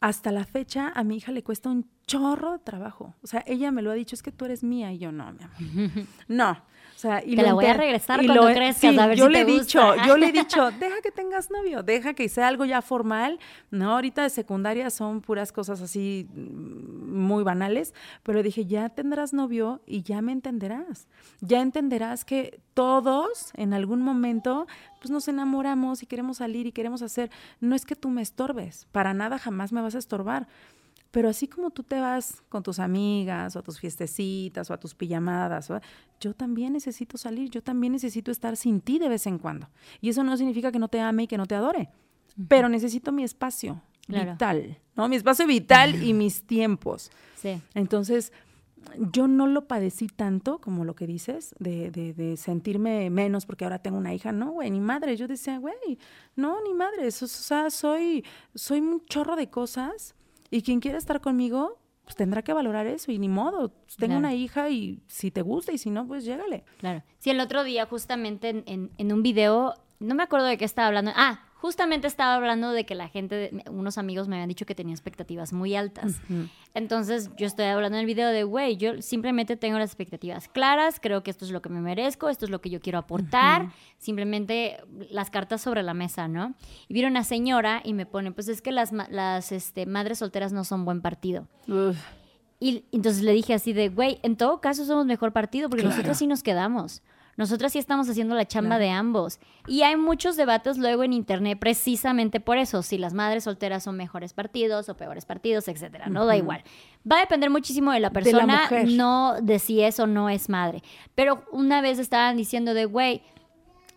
Hasta la fecha, a mi hija le cuesta un chorro de trabajo. O sea, ella me lo ha dicho, es que tú eres mía. Y yo, no, mi amor. No. O sea, y te la voy a regresar cuando crezcas, a ver yo le he dicho, yo le he dicho, deja que tengas novio, deja que sea algo ya formal, ¿no? Ahorita de secundaria son puras cosas así mm, muy banales, pero dije, ya tendrás novio y ya me entenderás. Ya entenderás que todos en algún momento pues nos enamoramos y queremos salir y queremos hacer. No es que tú me estorbes, para nada jamás me vas a estorbar Pero así como tú te vas con tus amigas o a tus fiestecitas o a tus pijamadas, yo también necesito salir, yo también necesito estar sin ti de vez en cuando. Y eso no significa que no te ame y que no te adore, pero necesito mi espacio vital, ¿no? Mi espacio vital y mis tiempos. Sí. Entonces, yo no lo padecí tanto como lo que dices, de, de, sentirme menos porque ahora tengo una hija. No, güey, ni madre. Yo decía, güey, no, ni madre. o sea, soy, soy un chorro de cosas y quien quiera estar conmigo, pues tendrá que valorar eso y ni modo. Tengo una hija y si te gusta y si no, pues llégale. Claro. Sí, el otro día justamente en, en, en un video, no me acuerdo de qué estaba hablando. Ah, justamente estaba hablando de que la gente, unos amigos me habían dicho que tenía expectativas muy altas. Entonces yo estoy hablando en el video de, güey, yo simplemente tengo las expectativas claras, creo que esto es lo que me merezco, esto es lo que yo quiero aportar, simplemente las cartas sobre la mesa, ¿no? Y viene una señora y me pone, pues es que las, las este, madres solteras no son buen partido. Y entonces le dije así de, güey, en todo caso somos mejor partido porque nosotros sí nos quedamos. Nosotras sí estamos haciendo la chamba de ambos. Y hay muchos debates luego en internet precisamente por eso, si las madres solteras son mejores partidos o peores partidos, etcétera. No da igual. Va a depender muchísimo de la persona, no de si es o no es madre. Pero una vez estaban diciendo de, güey,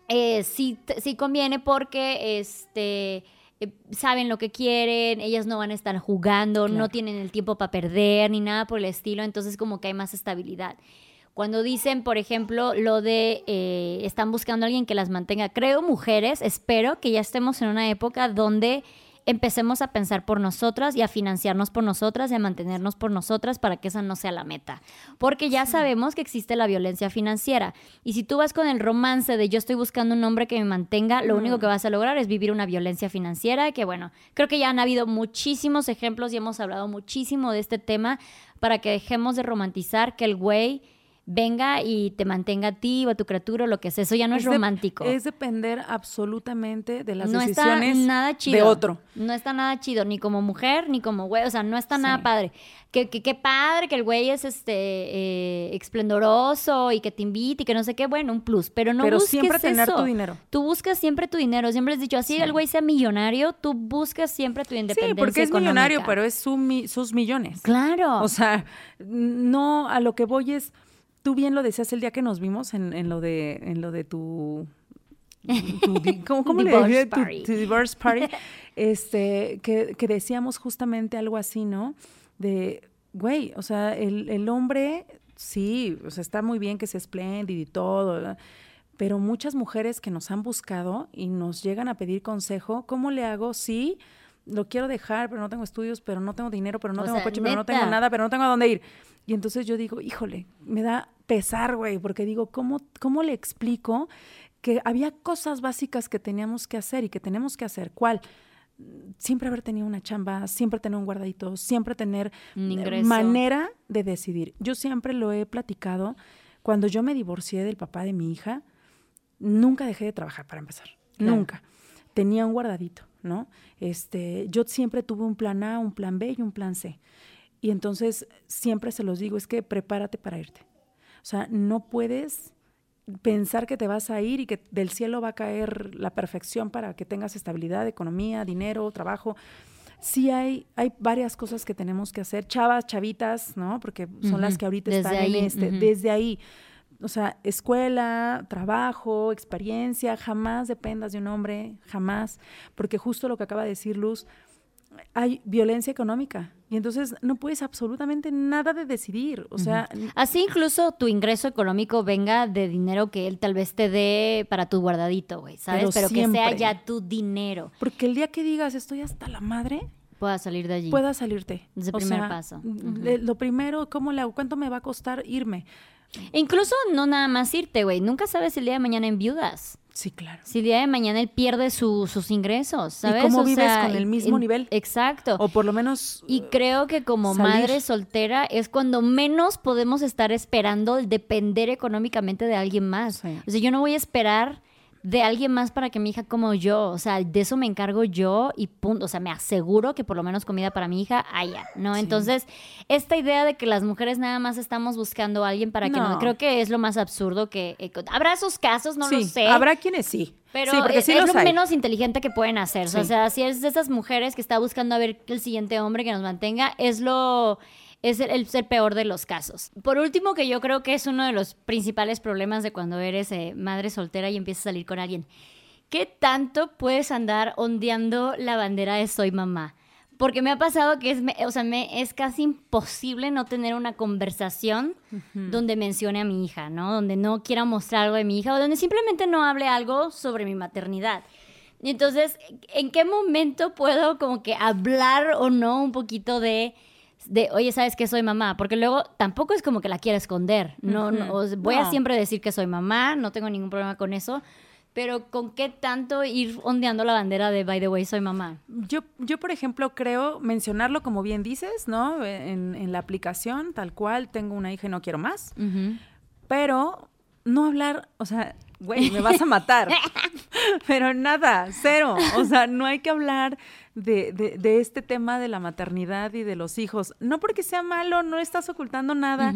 eh, sí, sí conviene porque este eh, saben lo que quieren, ellas no van a estar jugando, no tienen el tiempo para perder ni nada por el estilo, entonces como que hay más estabilidad. Cuando dicen, por ejemplo, lo de eh, están buscando a alguien que las mantenga, creo mujeres, espero que ya estemos en una época donde empecemos a pensar por nosotras y a financiarnos por nosotras y a mantenernos por nosotras para que esa no sea la meta. Porque ya sabemos que existe la violencia financiera. Y si tú vas con el romance de yo estoy buscando un hombre que me mantenga, lo único que vas a lograr es vivir una violencia financiera, que bueno, creo que ya han habido muchísimos ejemplos y hemos hablado muchísimo de este tema para que dejemos de romantizar que el güey venga y te mantenga a ti o a tu criatura o lo que sea. Eso ya no es, romántico. es depender absolutamente de las no decisiones está nada chido. de otro. No está nada chido, ni como mujer, ni como güey. O sea, no está nada padre. Que, que, padre que el güey es este eh, esplendoroso y que te invite y que no sé qué, bueno, un plus. Pero no Pero busques siempre tener tu dinero. Tú buscas siempre tu dinero. Siempre has dicho, así el güey sea millonario, tú buscas siempre tu independencia Sí, porque es millonario, pero es sus millones. Claro. O sea, no, a lo que voy es tú bien lo decías el día que nos vimos en, en lo de en lo de tu, ¿cómo, cómo le divorce party. Tu, divorce party. Este que, que, decíamos justamente algo así no de güey o sea el, el, hombre sí o sea está muy bien que sea espléndido y todo pero muchas mujeres que nos han buscado y nos llegan a pedir consejo cómo le hago sí lo quiero dejar, pero no tengo estudios, pero no tengo dinero, pero no tengo coche, pero no tengo nada, pero no tengo a dónde ir. Y entonces yo digo, híjole, me da pesar, güey, porque digo, ¿cómo, ¿cómo le explico que había cosas básicas que teníamos que hacer y que tenemos que hacer? ¿Cuál? Siempre haber tenido una chamba, siempre tener un guardadito, siempre tener manera de decidir. Yo siempre lo he platicado. Cuando yo me divorcié del papá de mi hija, nunca dejé de trabajar para empezar. Nunca. Tenía un guardadito, ¿no? Este, yo siempre tuve un plan A, un plan B y un plan C. Y entonces siempre se los digo, es que prepárate para irte. O sea, no puedes pensar que te vas a ir y que del cielo va a caer la perfección para que tengas estabilidad, economía, dinero, trabajo. Sí hay, hay varias cosas que tenemos que hacer, chavas, chavitas, ¿no? Porque son las que ahorita están en este, desde ahí. O sea, escuela, trabajo, experiencia, jamás dependas de un hombre, jamás, porque justo lo que acaba de decir Luz, hay violencia económica y entonces no puedes absolutamente nada de decidir. O sea, así incluso tu ingreso económico venga de dinero que él tal vez te dé para tu guardadito, güey, ¿sabes? Pero, que sea ya tu dinero. Porque el día que digas estoy hasta la madre, pueda salir de allí. Pueda salirte. Es el primer paso. Lo primero, ¿cómo le hago? ¿Cuánto me va a costar irme? Incluso no nada más irte, güey. Nunca sabes el día de mañana en viudas. Sí, claro. Si el día de mañana él pierde sus ingresos, ¿sabes? ¿Y cómo vives con el mismo nivel? Exacto. O por lo menos. Y creo que como madre soltera es cuando menos podemos estar esperando depender económicamente de alguien más. O sea, yo no voy a esperar de alguien más para que mi hija como yo. O sea, de eso me encargo yo y punto. O sea, me aseguro que por lo menos comida para mi hija haya, ¿no? Entonces, esta idea de que las mujeres nada más estamos buscando a alguien para que no, creo que es lo más absurdo que... Eh, habrá esos casos, no lo sé. Habrá quienes sí. Pero es, lo menos inteligente que pueden hacer. O sea, si es de esas mujeres que está buscando a ver el siguiente hombre que nos mantenga, es lo es el, el, peor de los casos. Por último, que yo creo que es uno de los principales problemas de cuando eres eh, madre soltera y empiezas a salir con alguien. ¿Qué tanto puedes andar ondeando la bandera de soy mamá? Porque me ha pasado que es, o sea, me, es casi imposible no tener una conversación donde mencione a mi hija, ¿no? Donde no quiera mostrar algo de mi hija o donde simplemente no hable algo sobre mi maternidad. Entonces, ¿en qué momento puedo como que hablar o no un poquito de de, oye, ¿sabes que soy mamá? Porque luego tampoco es como que la quiera esconder. No, voy a siempre decir que soy mamá, no tengo ningún problema con eso. Pero ¿con qué tanto ir ondeando la bandera de, by the way, soy mamá? Yo, yo por ejemplo, creo mencionarlo como bien dices, ¿no? En, en la aplicación, tal cual, tengo una hija y no quiero más. Pero no hablar, o sea, güey, me vas a matar. Pero nada, cero. O sea, no hay que hablar de, de, este tema de la maternidad y de los hijos. No porque sea malo, no estás ocultando nada,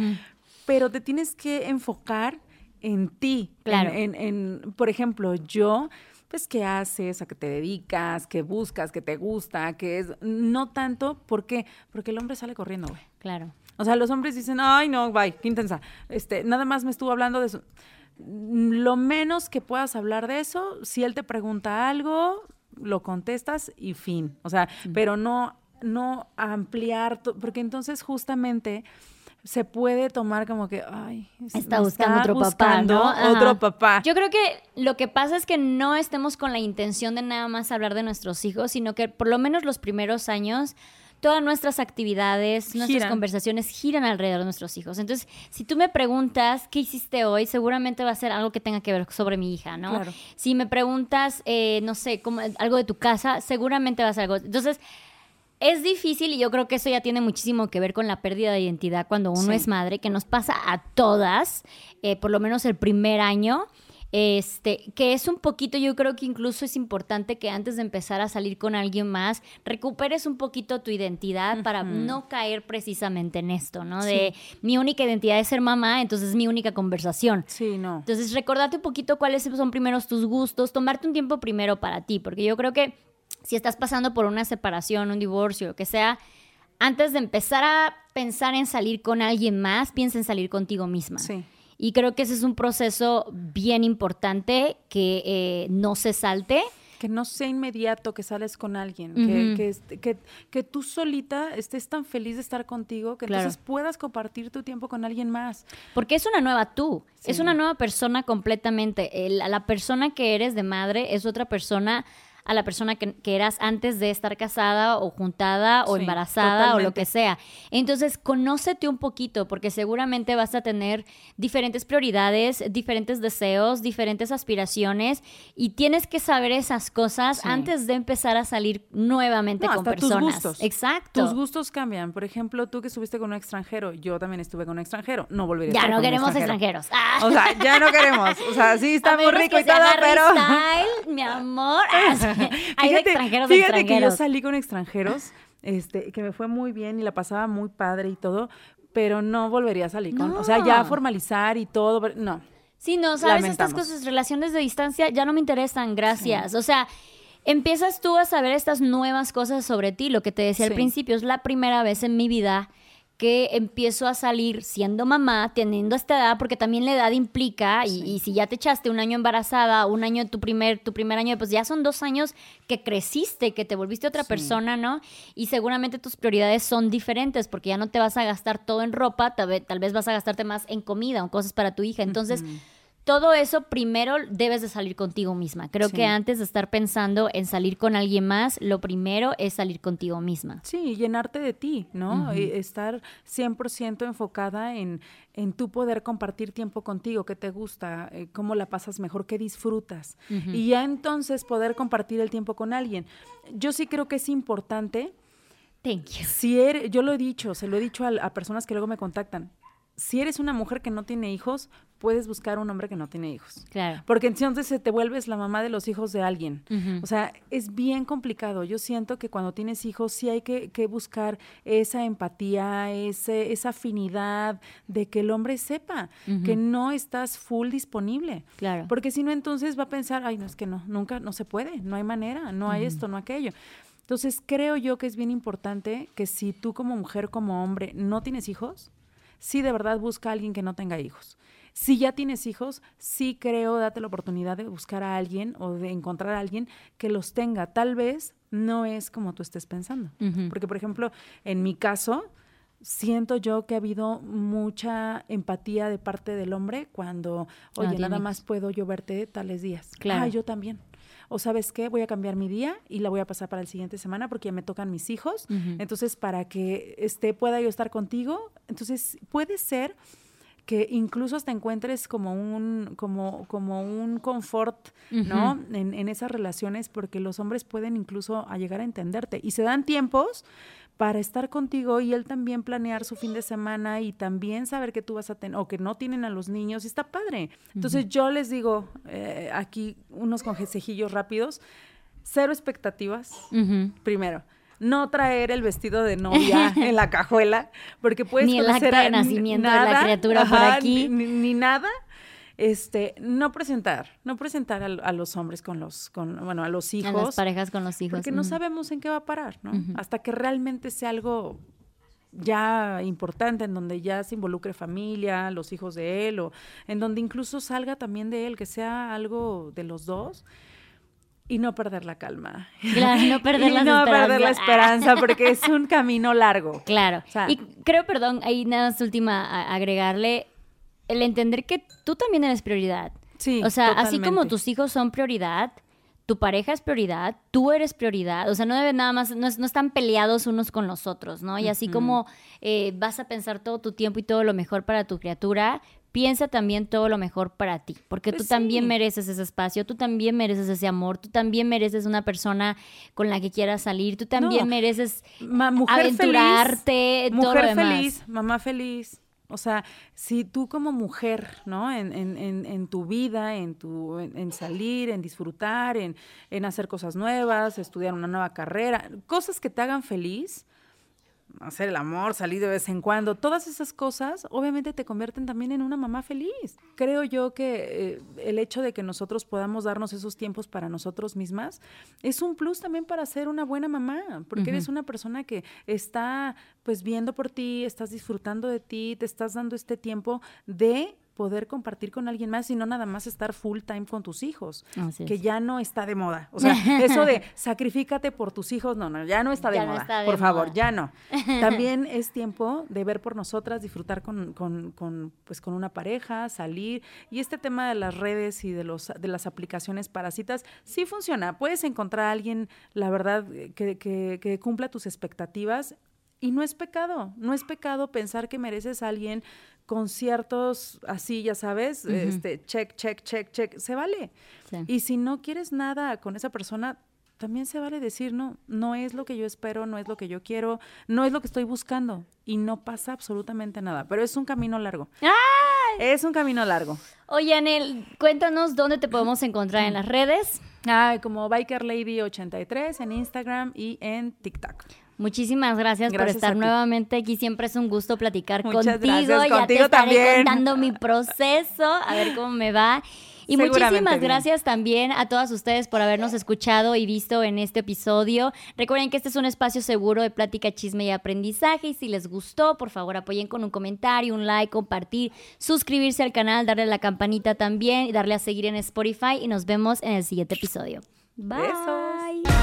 pero te tienes que enfocar en ti. Claro. En, por ejemplo, yo, pues, ¿qué haces? ¿A qué te dedicas? ¿Qué buscas? ¿Qué te gusta? ¿Qué es? No tanto, ¿por qué? Porque el hombre sale corriendo, güey. Claro. O sea, los hombres dicen, ay, no, bye, qué intensa. Este, nada más me estuvo hablando de eso. Lo menos que puedas hablar de eso, si él te pregunta algo, lo contestas y fin. O sea, pero no, no ampliar, porque entonces justamente se puede tomar como que, ay, está buscando otro papá, ¿no? Otro papá. Yo creo que lo que pasa es que no estemos con la intención de nada más hablar de nuestros hijos, sino que por lo menos los primeros años todas nuestras actividades, nuestras conversaciones giran alrededor de nuestros hijos. Entonces, si tú me preguntas qué hiciste hoy, seguramente va a ser algo que tenga que ver sobre mi hija, ¿no? Claro. Si me preguntas, eh, no sé, como, algo de tu casa, seguramente va a ser algo. Entonces, es difícil y yo creo que eso ya tiene muchísimo que ver con la pérdida de identidad cuando uno es madre, que nos pasa a todas, eh, por lo menos el primer año. Este, que es un poquito, yo creo que incluso es importante que antes de empezar a salir con alguien más, recuperes un poquito tu identidad para no caer precisamente en esto, ¿no? De mi única identidad es ser mamá, entonces es mi única conversación. Sí, no. Entonces, recordarte un poquito cuáles son primeros tus gustos, tomarte un tiempo primero para ti, porque yo creo que si estás pasando por una separación, un divorcio, lo que sea, antes de empezar a pensar en salir con alguien más, piensa en salir contigo misma. Sí. Y creo que ese es un proceso bien importante que eh, no se salte. Que no sea inmediato que sales con alguien, que, que, que, tú solita estés tan feliz de estar contigo que entonces puedas compartir tu tiempo con alguien más. Porque es una nueva tú, es una nueva persona completamente. la persona que eres de madre es otra persona a la persona que, eras antes de estar casada o juntada o embarazada o lo que sea. Entonces, conócete un poquito porque seguramente vas a tener diferentes prioridades, diferentes deseos, diferentes aspiraciones y tienes que saber esas cosas antes de empezar a salir nuevamente con personas. Tus gustos. Exacto. Tus gustos cambian. Por ejemplo, tú que estuviste con un extranjero, yo también estuve con un extranjero, no volvería ya a estar no queremos extranjeros. O sea, ya no queremos. O sea, sí está muy rico y todo, pero style, mi amor. Hay extranjeros fíjate que yo salí con extranjeros, este, que me fue muy bien y la pasaba muy padre y todo, pero no volvería a salir con, o sea, ya formalizar y todo, no. Sí, no, sabes, estas cosas, relaciones de distancia ya no me interesan, gracias. O sea, empiezas tú a saber estas nuevas cosas sobre ti, lo que te decía al principio, es la primera vez en mi vida que empiezo a salir siendo mamá, teniendo esta edad, porque también la edad implica, y, si ya te echaste un año embarazada, un año tu primer, tu primer año, pues ya son dos años que creciste, que te volviste otra persona, ¿no? Y seguramente tus prioridades son diferentes, porque ya no te vas a gastar todo en ropa, tal vez, tal vez vas a gastarte más en comida o cosas para tu hija. Entonces, todo eso primero debes de salir contigo misma. Creo que antes de estar pensando en salir con alguien más, lo primero es salir contigo misma. Sí, llenarte de ti, ¿no? Estar 100% enfocada en, en tu poder compartir tiempo contigo, qué te gusta, eh, cómo la pasas mejor, qué disfrutas. Y ya entonces poder compartir el tiempo con alguien. Yo sí creo que es importante. Thank you. Si yo lo he dicho, se lo he dicho a personas que luego me contactan si eres una mujer que no tiene hijos, puedes buscar un hombre que no tiene hijos. Claro. Porque entonces se te vuelves la mamá de los hijos de alguien. O sea, es bien complicado. Yo siento que cuando tienes hijos sí hay que, que buscar esa empatía, ese, esa afinidad de que el hombre sepa que no estás full disponible. Claro. Porque si no, entonces va a pensar, ay, no, es que no, nunca, no se puede, no hay manera, no hay esto, no aquello. Entonces, creo yo que es bien importante que si tú como mujer, como hombre, no tienes hijos, sí de verdad busca a alguien que no tenga hijos. Si ya tienes hijos, sí creo, date la oportunidad de buscar a alguien o de encontrar a alguien que los tenga. Tal vez no es como tú estés pensando. Porque, por ejemplo, en mi caso, siento yo que ha habido mucha empatía de parte del hombre cuando, oye, tiene nada más puedo yo verte tales días. Claro. Ah, yo también. O sabes qué, voy a cambiar mi día y la voy a pasar para el siguiente semana porque ya me tocan mis hijos. Entonces, para que este, pueda yo estar contigo, entonces puede ser que incluso hasta encuentres como un, como, como un confort, ¿no? en, en esas relaciones, porque los hombres pueden incluso a llegar a entenderte. Y se dan tiempos para estar contigo y él también planear su fin de semana y también saber que tú vas a tener, o que no tienen a los niños, y está padre. Entonces yo les digo eh, aquí unos consejillos rápidos, cero expectativas, primero. No traer el vestido de novia en la cajuela, porque puedes Ni el conocer acta de nacimiento de la criatura por aquí. Ni, ni nada. Este, no presentar, no presentar a, a los hombres con los, con, bueno, a los A las hijos, parejas con los hijos. porque no Ujú. sabemos en qué va a parar, ¿no? Hasta que realmente sea algo ya importante, en donde ya se involucre familia, los hijos de él, o en donde incluso salga también de él, que sea algo de los dos. Y no perder la calma. Claro, no perder y las no perder la esperanza, porque es un camino largo. Claro. O sea- y creo, perdón, ahí nada más última a- agregarle, el entender que tú también eres prioridad. Sí, O sea, así como tus hijos son prioridad, tu pareja es prioridad, tú eres prioridad. O sea, no debe nada más, no, es- no están peleados unos con los otros, ¿no? Y así como eh, vas a pensar todo tu tiempo y todo lo mejor para tu criatura, piensa también todo lo mejor para ti, porque Pues tú también mereces ese espacio, tú también mereces ese amor, tú también mereces una persona con la que quieras salir, tú también No. mereces Ma- mujer aventurarte, feliz, todo lo demás. feliz, mamá feliz. O sea, si tú como mujer, ¿no? En, en- en- en tu vida, en, tu, en, salir, en disfrutar, en, en hacer cosas nuevas, estudiar una nueva carrera, cosas que te hagan feliz, hacer el amor, salir de vez en cuando, todas esas cosas obviamente te convierten también en una mamá feliz. Creo yo que eh, el hecho de que nosotros podamos darnos esos tiempos para nosotros mismas es un plus también para ser una buena mamá, porque eres una persona que está pues viendo por ti, estás disfrutando de ti, te estás dando este tiempo de poder compartir con alguien más y no nada más estar full time con tus hijos, Así que es. ya no está de moda. O sea, eso de sacrifícate por tus hijos, no, no, ya no está de Ya no moda. está de por favor, ya no. También es tiempo de ver por nosotras, disfrutar con, con, con, pues, con una pareja, salir. Y este tema de las redes y de, los, de las aplicaciones para citas, sí funciona. Puedes encontrar a alguien, la verdad, que, que, que cumpla tus expectativas. Y no es pecado, no es pecado pensar que mereces a alguien con ciertos, así, ya sabes, este, check, check, check, check, se vale. Sí. Y si no quieres nada con esa persona, también se vale decir, no, no es lo que yo espero, no es lo que yo quiero, no es lo que estoy buscando. Y no pasa absolutamente nada, pero es un camino largo. Es un camino largo. Oye, Anel, cuéntanos dónde te podemos encontrar en las redes. Ay, como Biker Lady 83 en Instagram y en TikTok. Muchísimas gracias, Gracias por estar nuevamente aquí. Siempre es un gusto platicar Muchas contigo. gracias, ya contigo te estaré también. contando mi proceso, a ver cómo me va. Y muchísimas bien. gracias también a todas ustedes por habernos escuchado y visto en este episodio. Recuerden que este es un espacio seguro de plática, chisme y aprendizaje. Y si les gustó, por favor apoyen con un comentario, un like, compartir, suscribirse al canal, darle la campanita también y darle a seguir en Spotify. Y nos vemos en el siguiente episodio. Bye. Besos.